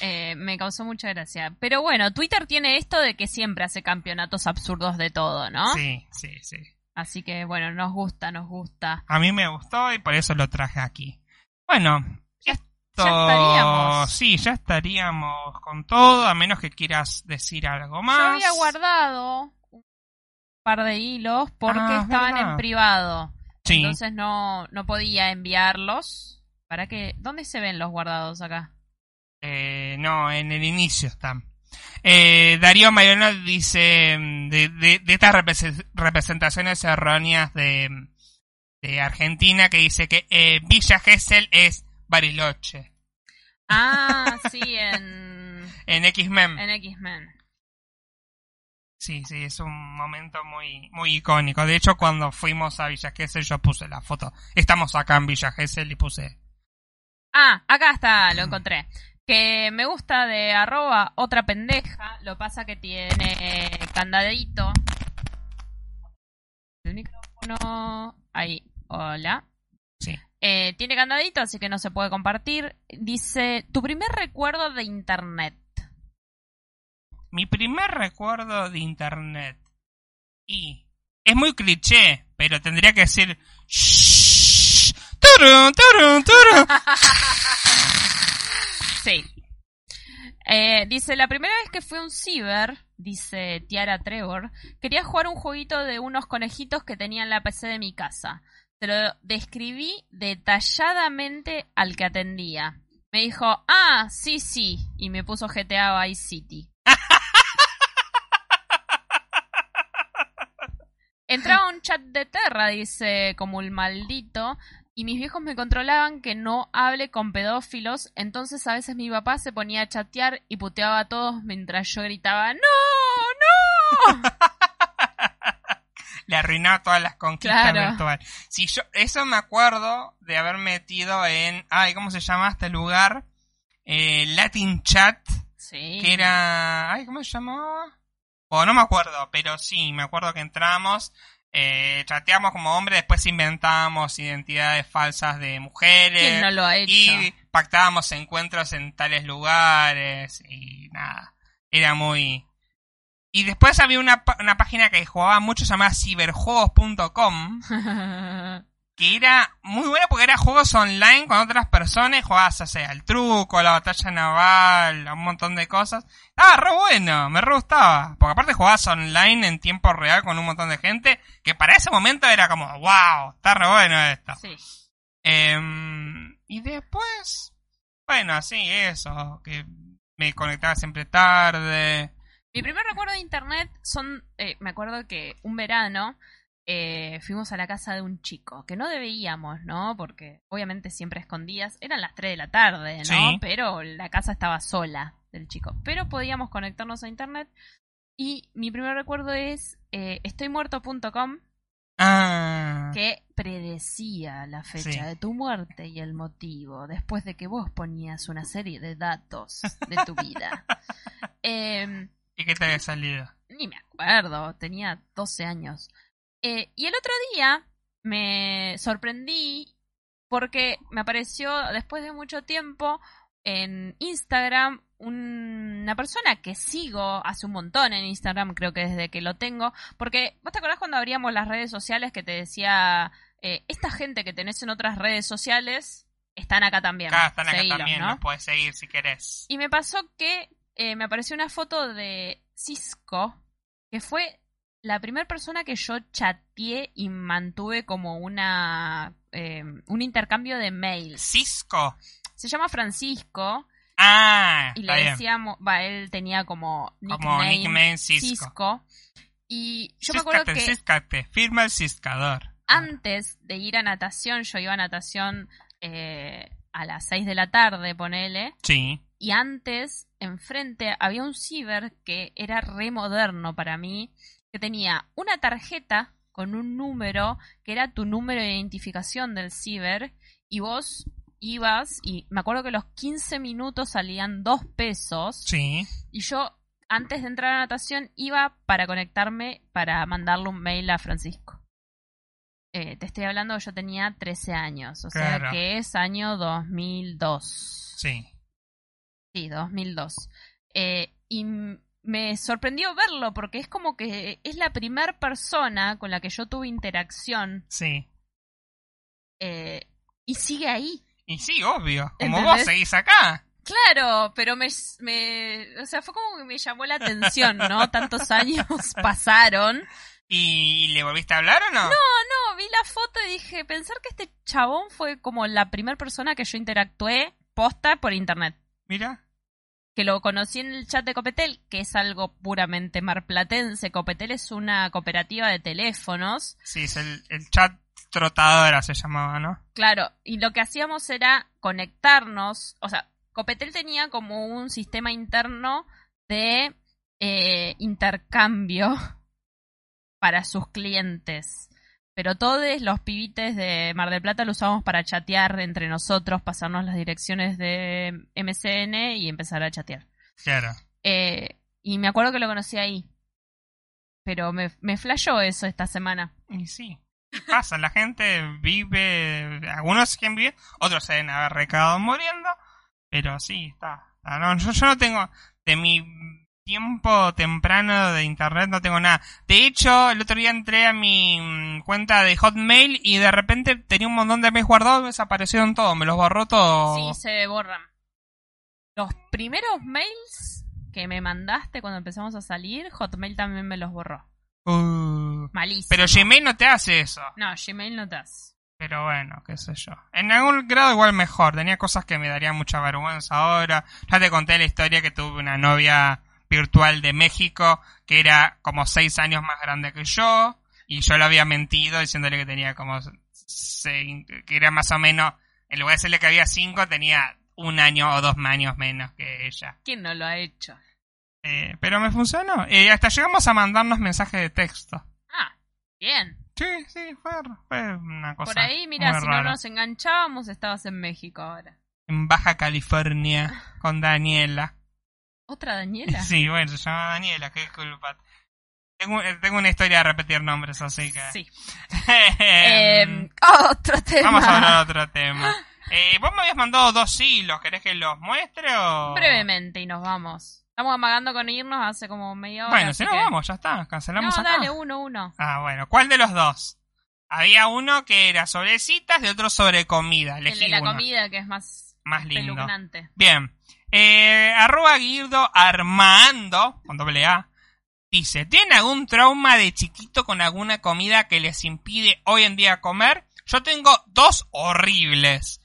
S1: Eh, me causó mucha gracia. Pero bueno, Twitter tiene esto de que siempre hace campeonatos absurdos de todo, ¿no?
S2: Sí, sí, sí.
S1: Así que bueno, nos gusta, nos gusta.
S2: A mí me gustó y por eso lo traje aquí. Bueno,
S1: Ya-
S2: esto...
S1: ya estaríamos.
S2: Sí, ya estaríamos con todo, a menos que quieras decir algo más.
S1: Yo había guardado par de hilos porque
S2: Ah, es
S1: estaban
S2: verdad.
S1: en privado.
S2: Sí.
S1: Entonces no, no podía enviarlos. ¿Para qué? ¿Dónde se ven los guardados acá?
S2: Eh, no, en el inicio están. Eh, Darío Mariano dice mm, de, de, de estas repres- representaciones erróneas de, de Argentina que dice que eh, Villa Gesell es Bariloche
S1: Ah, sí, en,
S2: en X-Men.
S1: en X-Men.
S2: Sí, sí, es un momento muy muy icónico. De hecho, cuando fuimos a Villa Gesell yo puse la foto. Estamos acá en Villa Gesell y puse
S1: Ah, acá está, lo encontré. Que me gusta de arroba otra pendeja. Lo pasa que tiene candadito. El micrófono. Ahí, hola.
S2: sí.
S1: Eh, tiene candadito, así que no se puede compartir. Dice, tu primer recuerdo de internet.
S2: Mi primer recuerdo de internet. Y es muy cliché, pero tendría que decir "Shhh, turu, turu, turu".
S1: Sí. Eh, dice, la primera vez que fui a un ciber, dice Tiara Trevor, quería jugar un jueguito de unos conejitos que tenía en la PC de mi casa. Se lo describí detalladamente al que atendía. Me dijo, ah, sí, sí, y me puso GTA Vice City. Entraba un chat de Terra, dice, como el maldito, y mis viejos me controlaban que no hable con pedófilos, entonces a veces mi papá se ponía a chatear y puteaba a todos mientras yo gritaba ¡No! ¡No!
S2: Le arruinaba todas las conquistas
S1: Claro.
S2: virtuales. Si yo, eso me acuerdo de haber metido en, ay, ¿cómo se llama este lugar? Eh, Latin Chat,
S1: Sí.
S2: que era, ay, ¿cómo se llamaba? O no me acuerdo, pero sí, me acuerdo que entramos, eh, chateamos como hombres, después inventábamos identidades falsas de mujeres.
S1: ¿Quién no lo ha hecho?
S2: Y pactábamos encuentros en tales lugares y nada. Era muy... Y después había una, una página que jugaba mucho llamada ciberjuegos.com que era muy buena porque era juegos online con otras personas, jugabas, o sea, el truco, la batalla naval, un montón de cosas. Ah, re bueno, me re gustaba. Porque aparte jugabas online en tiempo real con un montón de gente, que para ese momento era como, wow, está re bueno esto.
S1: sí.
S2: Em, y después, bueno, así, eso, que me conectaba siempre tarde.
S1: Mi primer recuerdo de internet son, eh, me acuerdo que un verano eh, fuimos a la casa de un chico, que no debíamos, ¿no? Porque obviamente siempre escondidas, eran las 3 de la tarde, ¿no?
S2: Sí.
S1: Pero la casa estaba sola del chico, pero podíamos conectarnos a internet. Y mi primer recuerdo es eh, estoymuerto.com,
S2: Ah,
S1: que predecía la fecha
S2: Sí.
S1: de tu muerte y el motivo, después de que vos ponías una serie de datos de tu vida. Em,
S2: ¿y qué te había salido?
S1: ni me acuerdo, tenía 12 años. Eh, y el otro día me sorprendí porque me apareció después de mucho tiempo en Instagram un- una persona que sigo hace un montón en Instagram, creo que desde que lo tengo, porque vos te acordás cuando abríamos las redes sociales que te decía, eh, esta gente que tenés en otras redes sociales están acá también.
S2: Acá están acá
S1: Seguilos,
S2: también,
S1: ¿no?
S2: los puedes seguir si querés.
S1: Y me pasó que eh, me apareció una foto de Cisco, que fue la primera persona que yo chateé y mantuve como una eh, un intercambio de mails.
S2: Cisco.
S1: Se llama Francisco
S2: Ah,
S1: y le
S2: bien.
S1: decíamos, va, él tenía como nickname,
S2: Como nickname Cisco.
S1: Cisco. Y yo me acuerdo que
S2: císcate, firma el ciscador.
S1: antes de ir a natación, yo iba a natación eh, a las 6 de la tarde, ponele.
S2: Sí.
S1: Y antes, enfrente, había un ciber que era re moderno para mí, que tenía una tarjeta con un número que era tu número de identificación del ciber y vos ibas y me acuerdo que los 15 minutos salían dos pesos
S2: Sí.
S1: y yo antes de entrar a natación iba para conectarme para mandarle un mail a Francisco. Eh, te estoy hablando yo tenía 13 años, o sea que es año 2002.
S2: Sí.
S1: Sí, 2002. Eh, y me sorprendió verlo porque es como que es la primera persona con la que yo tuve interacción
S2: Sí.
S1: eh, y sigue ahí.
S2: Y sí, obvio. Como
S1: ¿Entendés?
S2: vos seguís acá.
S1: Claro, pero me, me, o sea, fue como que me llamó la atención, ¿no? Tantos años pasaron.
S2: ¿Y le volviste a hablar o no?
S1: No, vi la foto y dije, pensar que este chabón fue como la primera persona que yo interactué posta por internet.
S2: Mira.
S1: Que lo conocí en el chat de Copetel, que es algo puramente marplatense. Copetel es una cooperativa de teléfonos.
S2: Sí, es el, el chat trotadora se llamaba, ¿no?
S1: Claro, y lo que hacíamos era conectarnos, o sea, Copetel tenía como un sistema interno de eh, intercambio para sus clientes. Pero todos los pibites de Mar del Plata lo usábamos para chatear entre nosotros, pasarnos las direcciones de MCN y empezar a chatear.
S2: Claro.
S1: Eh, y me acuerdo que lo conocí ahí. Pero me, me flashó eso esta semana.
S2: Y sí. ¿Qué pasa? La gente vive. Algunos siguen viviendo, otros se deben haber recado muriendo. Pero sí, está. Ah, no, yo, yo no tengo. De mi tiempo temprano de internet no tengo nada. De hecho, el otro día entré a mi mm, cuenta de Hotmail y de repente tenía un montón de mails guardados desaparecieron todos. Me los borró todo.
S1: Sí, se borran. Los primeros mails que me mandaste cuando empezamos a salir, Hotmail también me los borró.
S2: Uh,
S1: Malísimo.
S2: pero Gmail no te hace eso.
S1: No, Gmail no te hace.
S2: Pero bueno, qué sé yo. En algún grado igual mejor. Tenía cosas que me darían mucha vergüenza ahora. Ya te conté la historia que tuve una novia virtual de México que era como seis años más grande que yo. Y yo le había mentido diciéndole que tenía como seis, que era más o menos, en lugar de decirle que había cinco, tenía un año o dos años menos que ella.
S1: ¿Quién no lo ha hecho?
S2: Eh, pero me funcionó. Y hasta llegamos a mandarnos mensajes de texto.
S1: Ah, bien.
S2: Sí, sí, fue, fue una cosa.
S1: Por ahí, mira, si
S2: rara.
S1: no nos enganchábamos, estabas en México ahora.
S2: en Baja California con Daniela.
S1: ¿Otra Daniela?
S2: Sí, bueno, se llama Daniela, qué culpa. Tengo, eh, tengo una historia de repetir nombres, así que...
S1: Sí.
S2: Em,
S1: Eh, otro tema.
S2: Vamos a hablar de otro tema. Eh, vos me habías mandado dos hilos, ¿querés que los muestre o...?
S1: Brevemente y nos vamos. Estamos amagando con irnos hace como media hora.
S2: Bueno, si no,
S1: que-
S2: vamos, ya está, cancelamos
S1: No,
S2: acá.
S1: dale, uno, uno.
S2: Ah, bueno, ¿cuál de los dos? Había uno que era sobre citas y otro sobre comida.
S1: El
S2: Elegí
S1: de la
S2: uno.
S1: comida que es más
S2: Más lindo. Bien. Eh, arroba Guido Armando, con doble A, dice, ¿tienen algún trauma de chiquito con alguna comida que les impide hoy en día comer? Yo tengo dos horribles.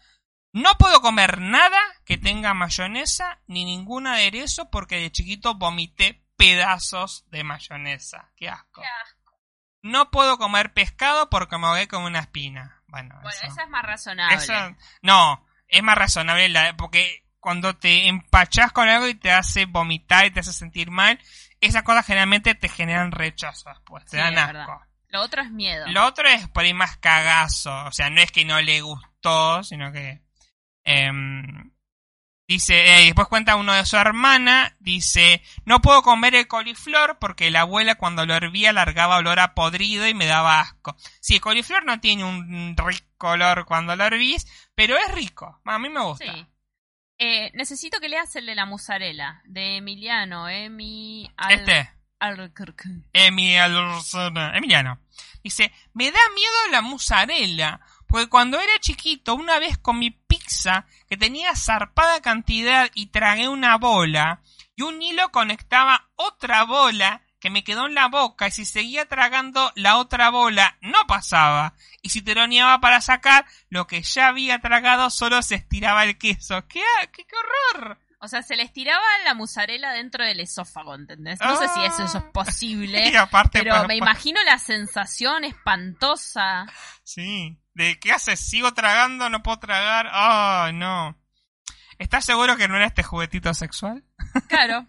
S2: No puedo comer nada que tenga mayonesa ni ningún aderezo porque de chiquito vomité pedazos de mayonesa. Qué asco.
S1: Qué asco.
S2: No puedo comer pescado porque me ahogué con una espina. Bueno,
S1: Bueno,
S2: eso.
S1: esa es más razonable.
S2: Eso- no, es más razonable la, porque cuando te empachás con algo y te hace vomitar y te hace sentir mal, esas cosas generalmente te generan rechazo después, te
S1: Sí,
S2: dan asco.
S1: Lo otro es miedo.
S2: Lo otro es por ahí más cagazo, o sea, no es que no le gustó, sino que... em, dice, eh, después cuenta uno de su hermana, dice, no puedo comer el coliflor porque la abuela cuando lo hervía largaba olor a podrido y me daba asco. Sí, el coliflor no tiene un rico olor cuando lo hervís, pero es rico, a mí me gusta.
S1: Sí. Eh, necesito que leas el de la musarela, de Emiliano, Emi Al
S2: Este. Emi Emiliano. Dice, me da miedo la musarela, porque cuando era chiquito una vez comí pizza que tenía zarpada cantidad y tragué una bola, y un hilo conectaba otra bola que me quedó en la boca, y si seguía tragando la otra bola no pasaba, y si teroneaba para sacar, lo que ya había tragado solo se estiraba el queso. ¡Qué, qué, qué horror!
S1: O sea, se le estiraba la musarela dentro del esófago, ¿entendés? No sé si eso, eso es posible,
S2: Y aparte,
S1: pero
S2: para-
S1: me imagino la sensación espantosa.
S2: Sí. ¿De qué haces? ¿Sigo tragando? ¿No puedo tragar? ¡Oh, no! ¿Estás seguro que no era este juguetito sexual?
S1: Claro.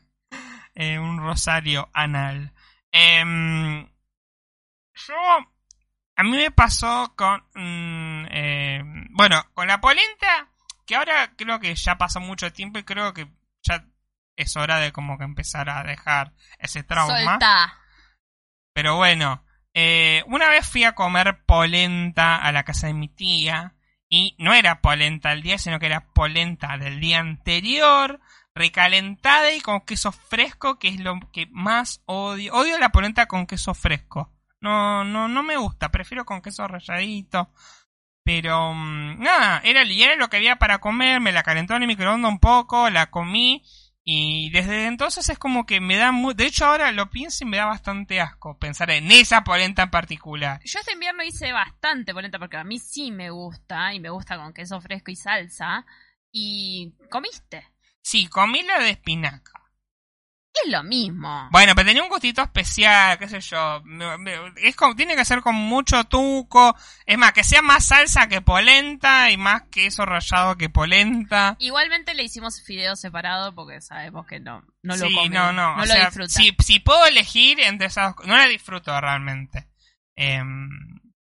S2: Eh, un rosario anal. Em, yo a mí me pasó con, mm, eh, bueno, con la polenta, que ahora creo que ya pasó mucho tiempo y creo que ya es hora de como que empezar a dejar ese trauma.
S1: Solta.
S2: Pero bueno, eh, una vez fui a comer polenta a la casa de mi tía y no era polenta del día, sino que era polenta del día anterior, recalentada y con queso fresco, que es lo que más odio. Odio la polenta con queso fresco. No, no, no me gusta, prefiero con queso ralladito. Pero mm, nada, era, era lo que había para comer, me la calentó en el microondas un poco, la comí y desde entonces es como que me da muy... De hecho ahora lo pienso y me da bastante asco pensar en esa polenta en particular.
S1: Yo este invierno hice bastante polenta porque a mí sí me gusta y me gusta con queso fresco y salsa. Y comiste.
S2: Sí, comí la de espinaca.
S1: Es lo mismo.
S2: Bueno, pero tenía un gustito especial, qué sé yo. Es como, tiene que ser con mucho tuco. Es más, que sea más salsa que polenta y más queso rallado que polenta.
S1: Igualmente le hicimos fideos separados porque sabemos que no, no lo
S2: sí,
S1: come,
S2: no, no.
S1: no
S2: o
S1: lo
S2: sea. Si, si puedo elegir entre esas dos, no la disfruto realmente. Em,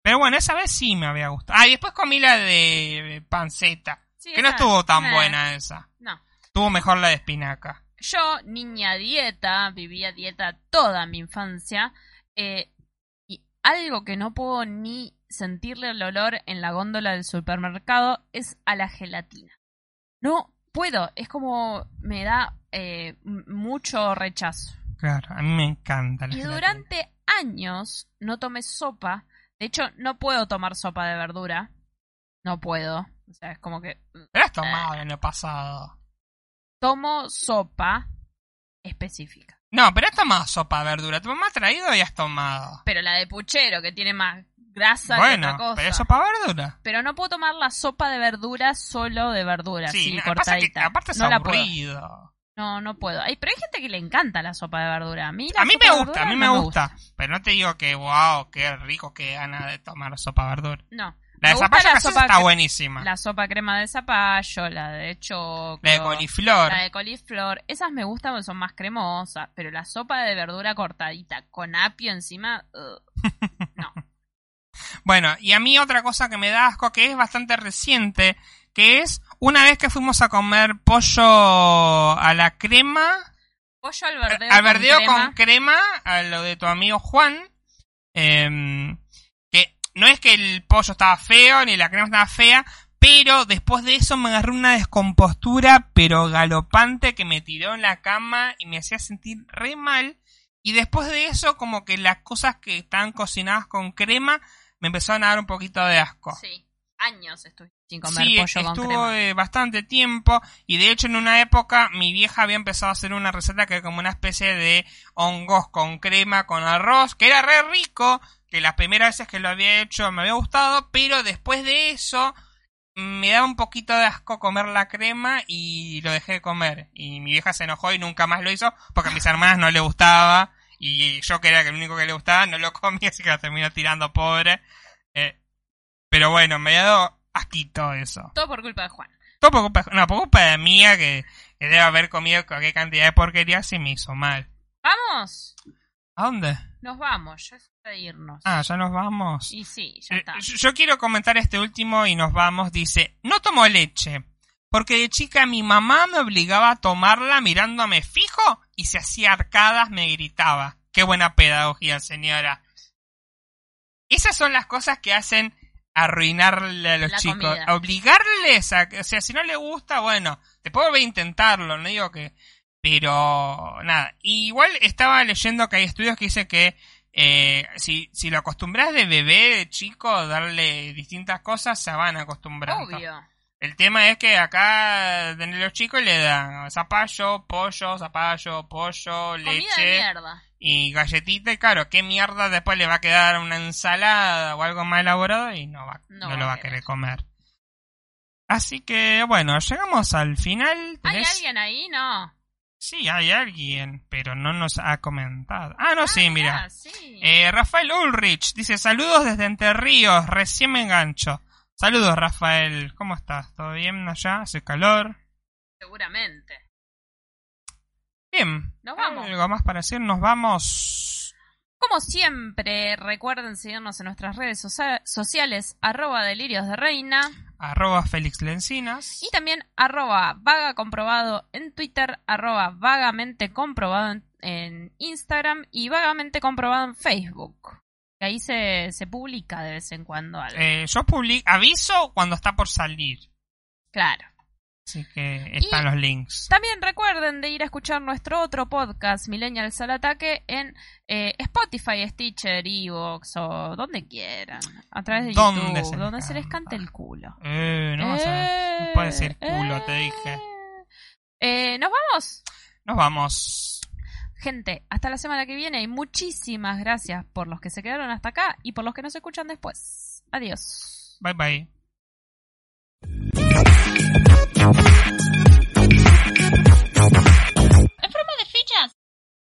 S2: pero bueno, esa vez sí me había gustado. Ah, y después comí la de panceta.
S1: Sí,
S2: que no estuvo tan
S1: eh,
S2: buena esa.
S1: No.
S2: Estuvo mejor la de espinaca.
S1: Yo, niña dieta, vivía dieta toda mi infancia. eh, y algo que no puedo ni sentirle el olor en la góndola del supermercado es a la gelatina. No puedo, es como me da eh, mucho rechazo.
S2: Claro, a mí me encanta la
S1: Y
S2: gelatina.
S1: durante años no tomé sopa. De hecho, no puedo tomar sopa de verdura. No puedo. O sea, es como que
S2: Pero has tomado el año pasado.
S1: Tomo sopa específica.
S2: No, pero has tomado sopa de verdura. Tu mamá ha traído y has tomado.
S1: Pero la de puchero, que tiene más grasa que otra
S2: Bueno,
S1: cosa.
S2: pero es sopa de verdura.
S1: Pero no puedo tomar la sopa de verdura solo de verdura,
S2: Sí, no, pasa que
S1: cortadita.
S2: aparte es
S1: no la puedo. No, no puedo. Ay, pero hay gente que le encanta la sopa de verdura. A mí, la
S2: A mí me gusta, a mí me
S1: no
S2: gusta. Pero no te digo que, wow, qué rico, qué gana de tomar sopa de verdura.
S1: No.
S2: La de zapallo
S1: la sopa
S2: está buenísima. La,
S1: La sopa crema de zapallo, la de choclo.
S2: de coliflor.
S1: La de coliflor, esas me gustan porque son más cremosas, pero la sopa de verdura cortadita con apio encima, no.
S2: Bueno, y a mí otra cosa que me da asco, que es bastante reciente, que es una vez que fuimos a comer pollo a la crema,
S1: Pollo al verdeo,
S2: al verdeo
S1: con crema.
S2: con crema, a lo de tu amigo Juan, que no es que el pollo estaba feo ni la crema estaba fea, pero después de eso me agarró una descompostura, pero galopante, que me tiró en la cama y me hacía sentir re mal. Y después de eso, como que las cosas que estaban cocinadas con crema me empezaron a dar un poquito de asco.
S1: Sí, años estuve sin comer
S2: Sí,
S1: pollo con
S2: estuvo
S1: crema.
S2: eh, bastante tiempo y de hecho en una época mi vieja había empezado a hacer una receta que era como una especie de hongos con crema con arroz, que era re rico, que las primeras veces que lo había hecho me había gustado, pero después de eso me daba un poquito de asco comer la crema y lo dejé de comer. Y mi vieja se enojó y nunca más lo hizo porque a mis hermanas no le gustaba y yo que era el único que le gustaba no lo comía, así que la terminó tirando pobre. Eh, pero bueno, me ha dado asquito eso.
S1: Todo por culpa de Juan.
S2: Todo por culpa, no, por culpa de mía que, que debe haber comido cualquier cantidad de porquería y me hizo mal.
S1: ¿Vamos?
S2: ¿A dónde?
S1: Nos vamos, ya es hora de irnos.
S2: Ah, ya nos vamos.
S1: Y sí, ya
S2: Eh,
S1: está.
S2: yo yo quiero comentar este último y nos vamos. Dice, no tomo leche. Porque de chica mi mamá me obligaba a tomarla mirándome fijo y si hacía arcadas me gritaba. Qué buena pedagogía, señora. Esas son las cosas que hacen arruinarle a los
S1: La
S2: chicos.
S1: comida.
S2: Obligarles a... O sea, si no le gusta, bueno, te puedo volver a intentarlo, no digo que... Pero nada, igual estaba leyendo que hay estudios que dicen que eh, si, si lo acostumbras de bebé, de chico, darle distintas cosas, se van acostumbrando.
S1: Obvio.
S2: El tema es que acá de los chicos le dan zapallo, pollo, zapallo, pollo,
S1: Comida de
S2: leche
S1: mierda.
S2: Y galletita. Y claro, ¿qué mierda después le va a quedar una ensalada o algo más elaborado? Y no, va,
S1: No
S2: no,
S1: va
S2: lo va a
S1: querer.
S2: comer. Así que bueno, llegamos al final.
S1: ¿Hay
S2: ¿Tenés-
S1: alguien ahí? No.
S2: Sí, hay alguien, pero no nos ha comentado. Ah, no, sí,
S1: Ah,
S2: mira.
S1: sí.
S2: Eh, Rafael Ulrich dice saludos desde Entre Ríos, recién me engancho. Saludos Rafael, ¿cómo estás? ¿Todo bien allá? ¿Hace calor?
S1: Seguramente.
S2: Bien.
S1: Nos vamos.
S2: ¿Algo más para decir? Nos vamos.
S1: como siempre, recuerden seguirnos en nuestras redes socia- sociales, arroba delirios de reina,
S2: Arroba Félix Lencinas.
S1: y también arroba vaga comprobado en Twitter, arroba vagamente comprobado en, en Instagram y vagamente comprobado en Facebook. Que ahí se, se publica de vez en cuando algo.
S2: Eh, yo publi aviso cuando está por salir.
S1: Claro.
S2: Así que están
S1: Y-
S2: los links.
S1: También recuerden de ir a escuchar nuestro otro podcast, Millennials al Ataque, en eh, Spotify, Stitcher, Evox o donde quieran. A través de YouTube,
S2: se
S1: donde se les
S2: canta.
S1: cante el culo.
S2: Eh, no, vas a- no puede decir culo, te dije.
S1: Eh, Nos vamos.
S2: Nos vamos.
S1: Gente, hasta la semana que viene y muchísimas gracias por los que se quedaron hasta acá y por los que nos escuchan después. Adiós.
S2: Bye bye. Bye.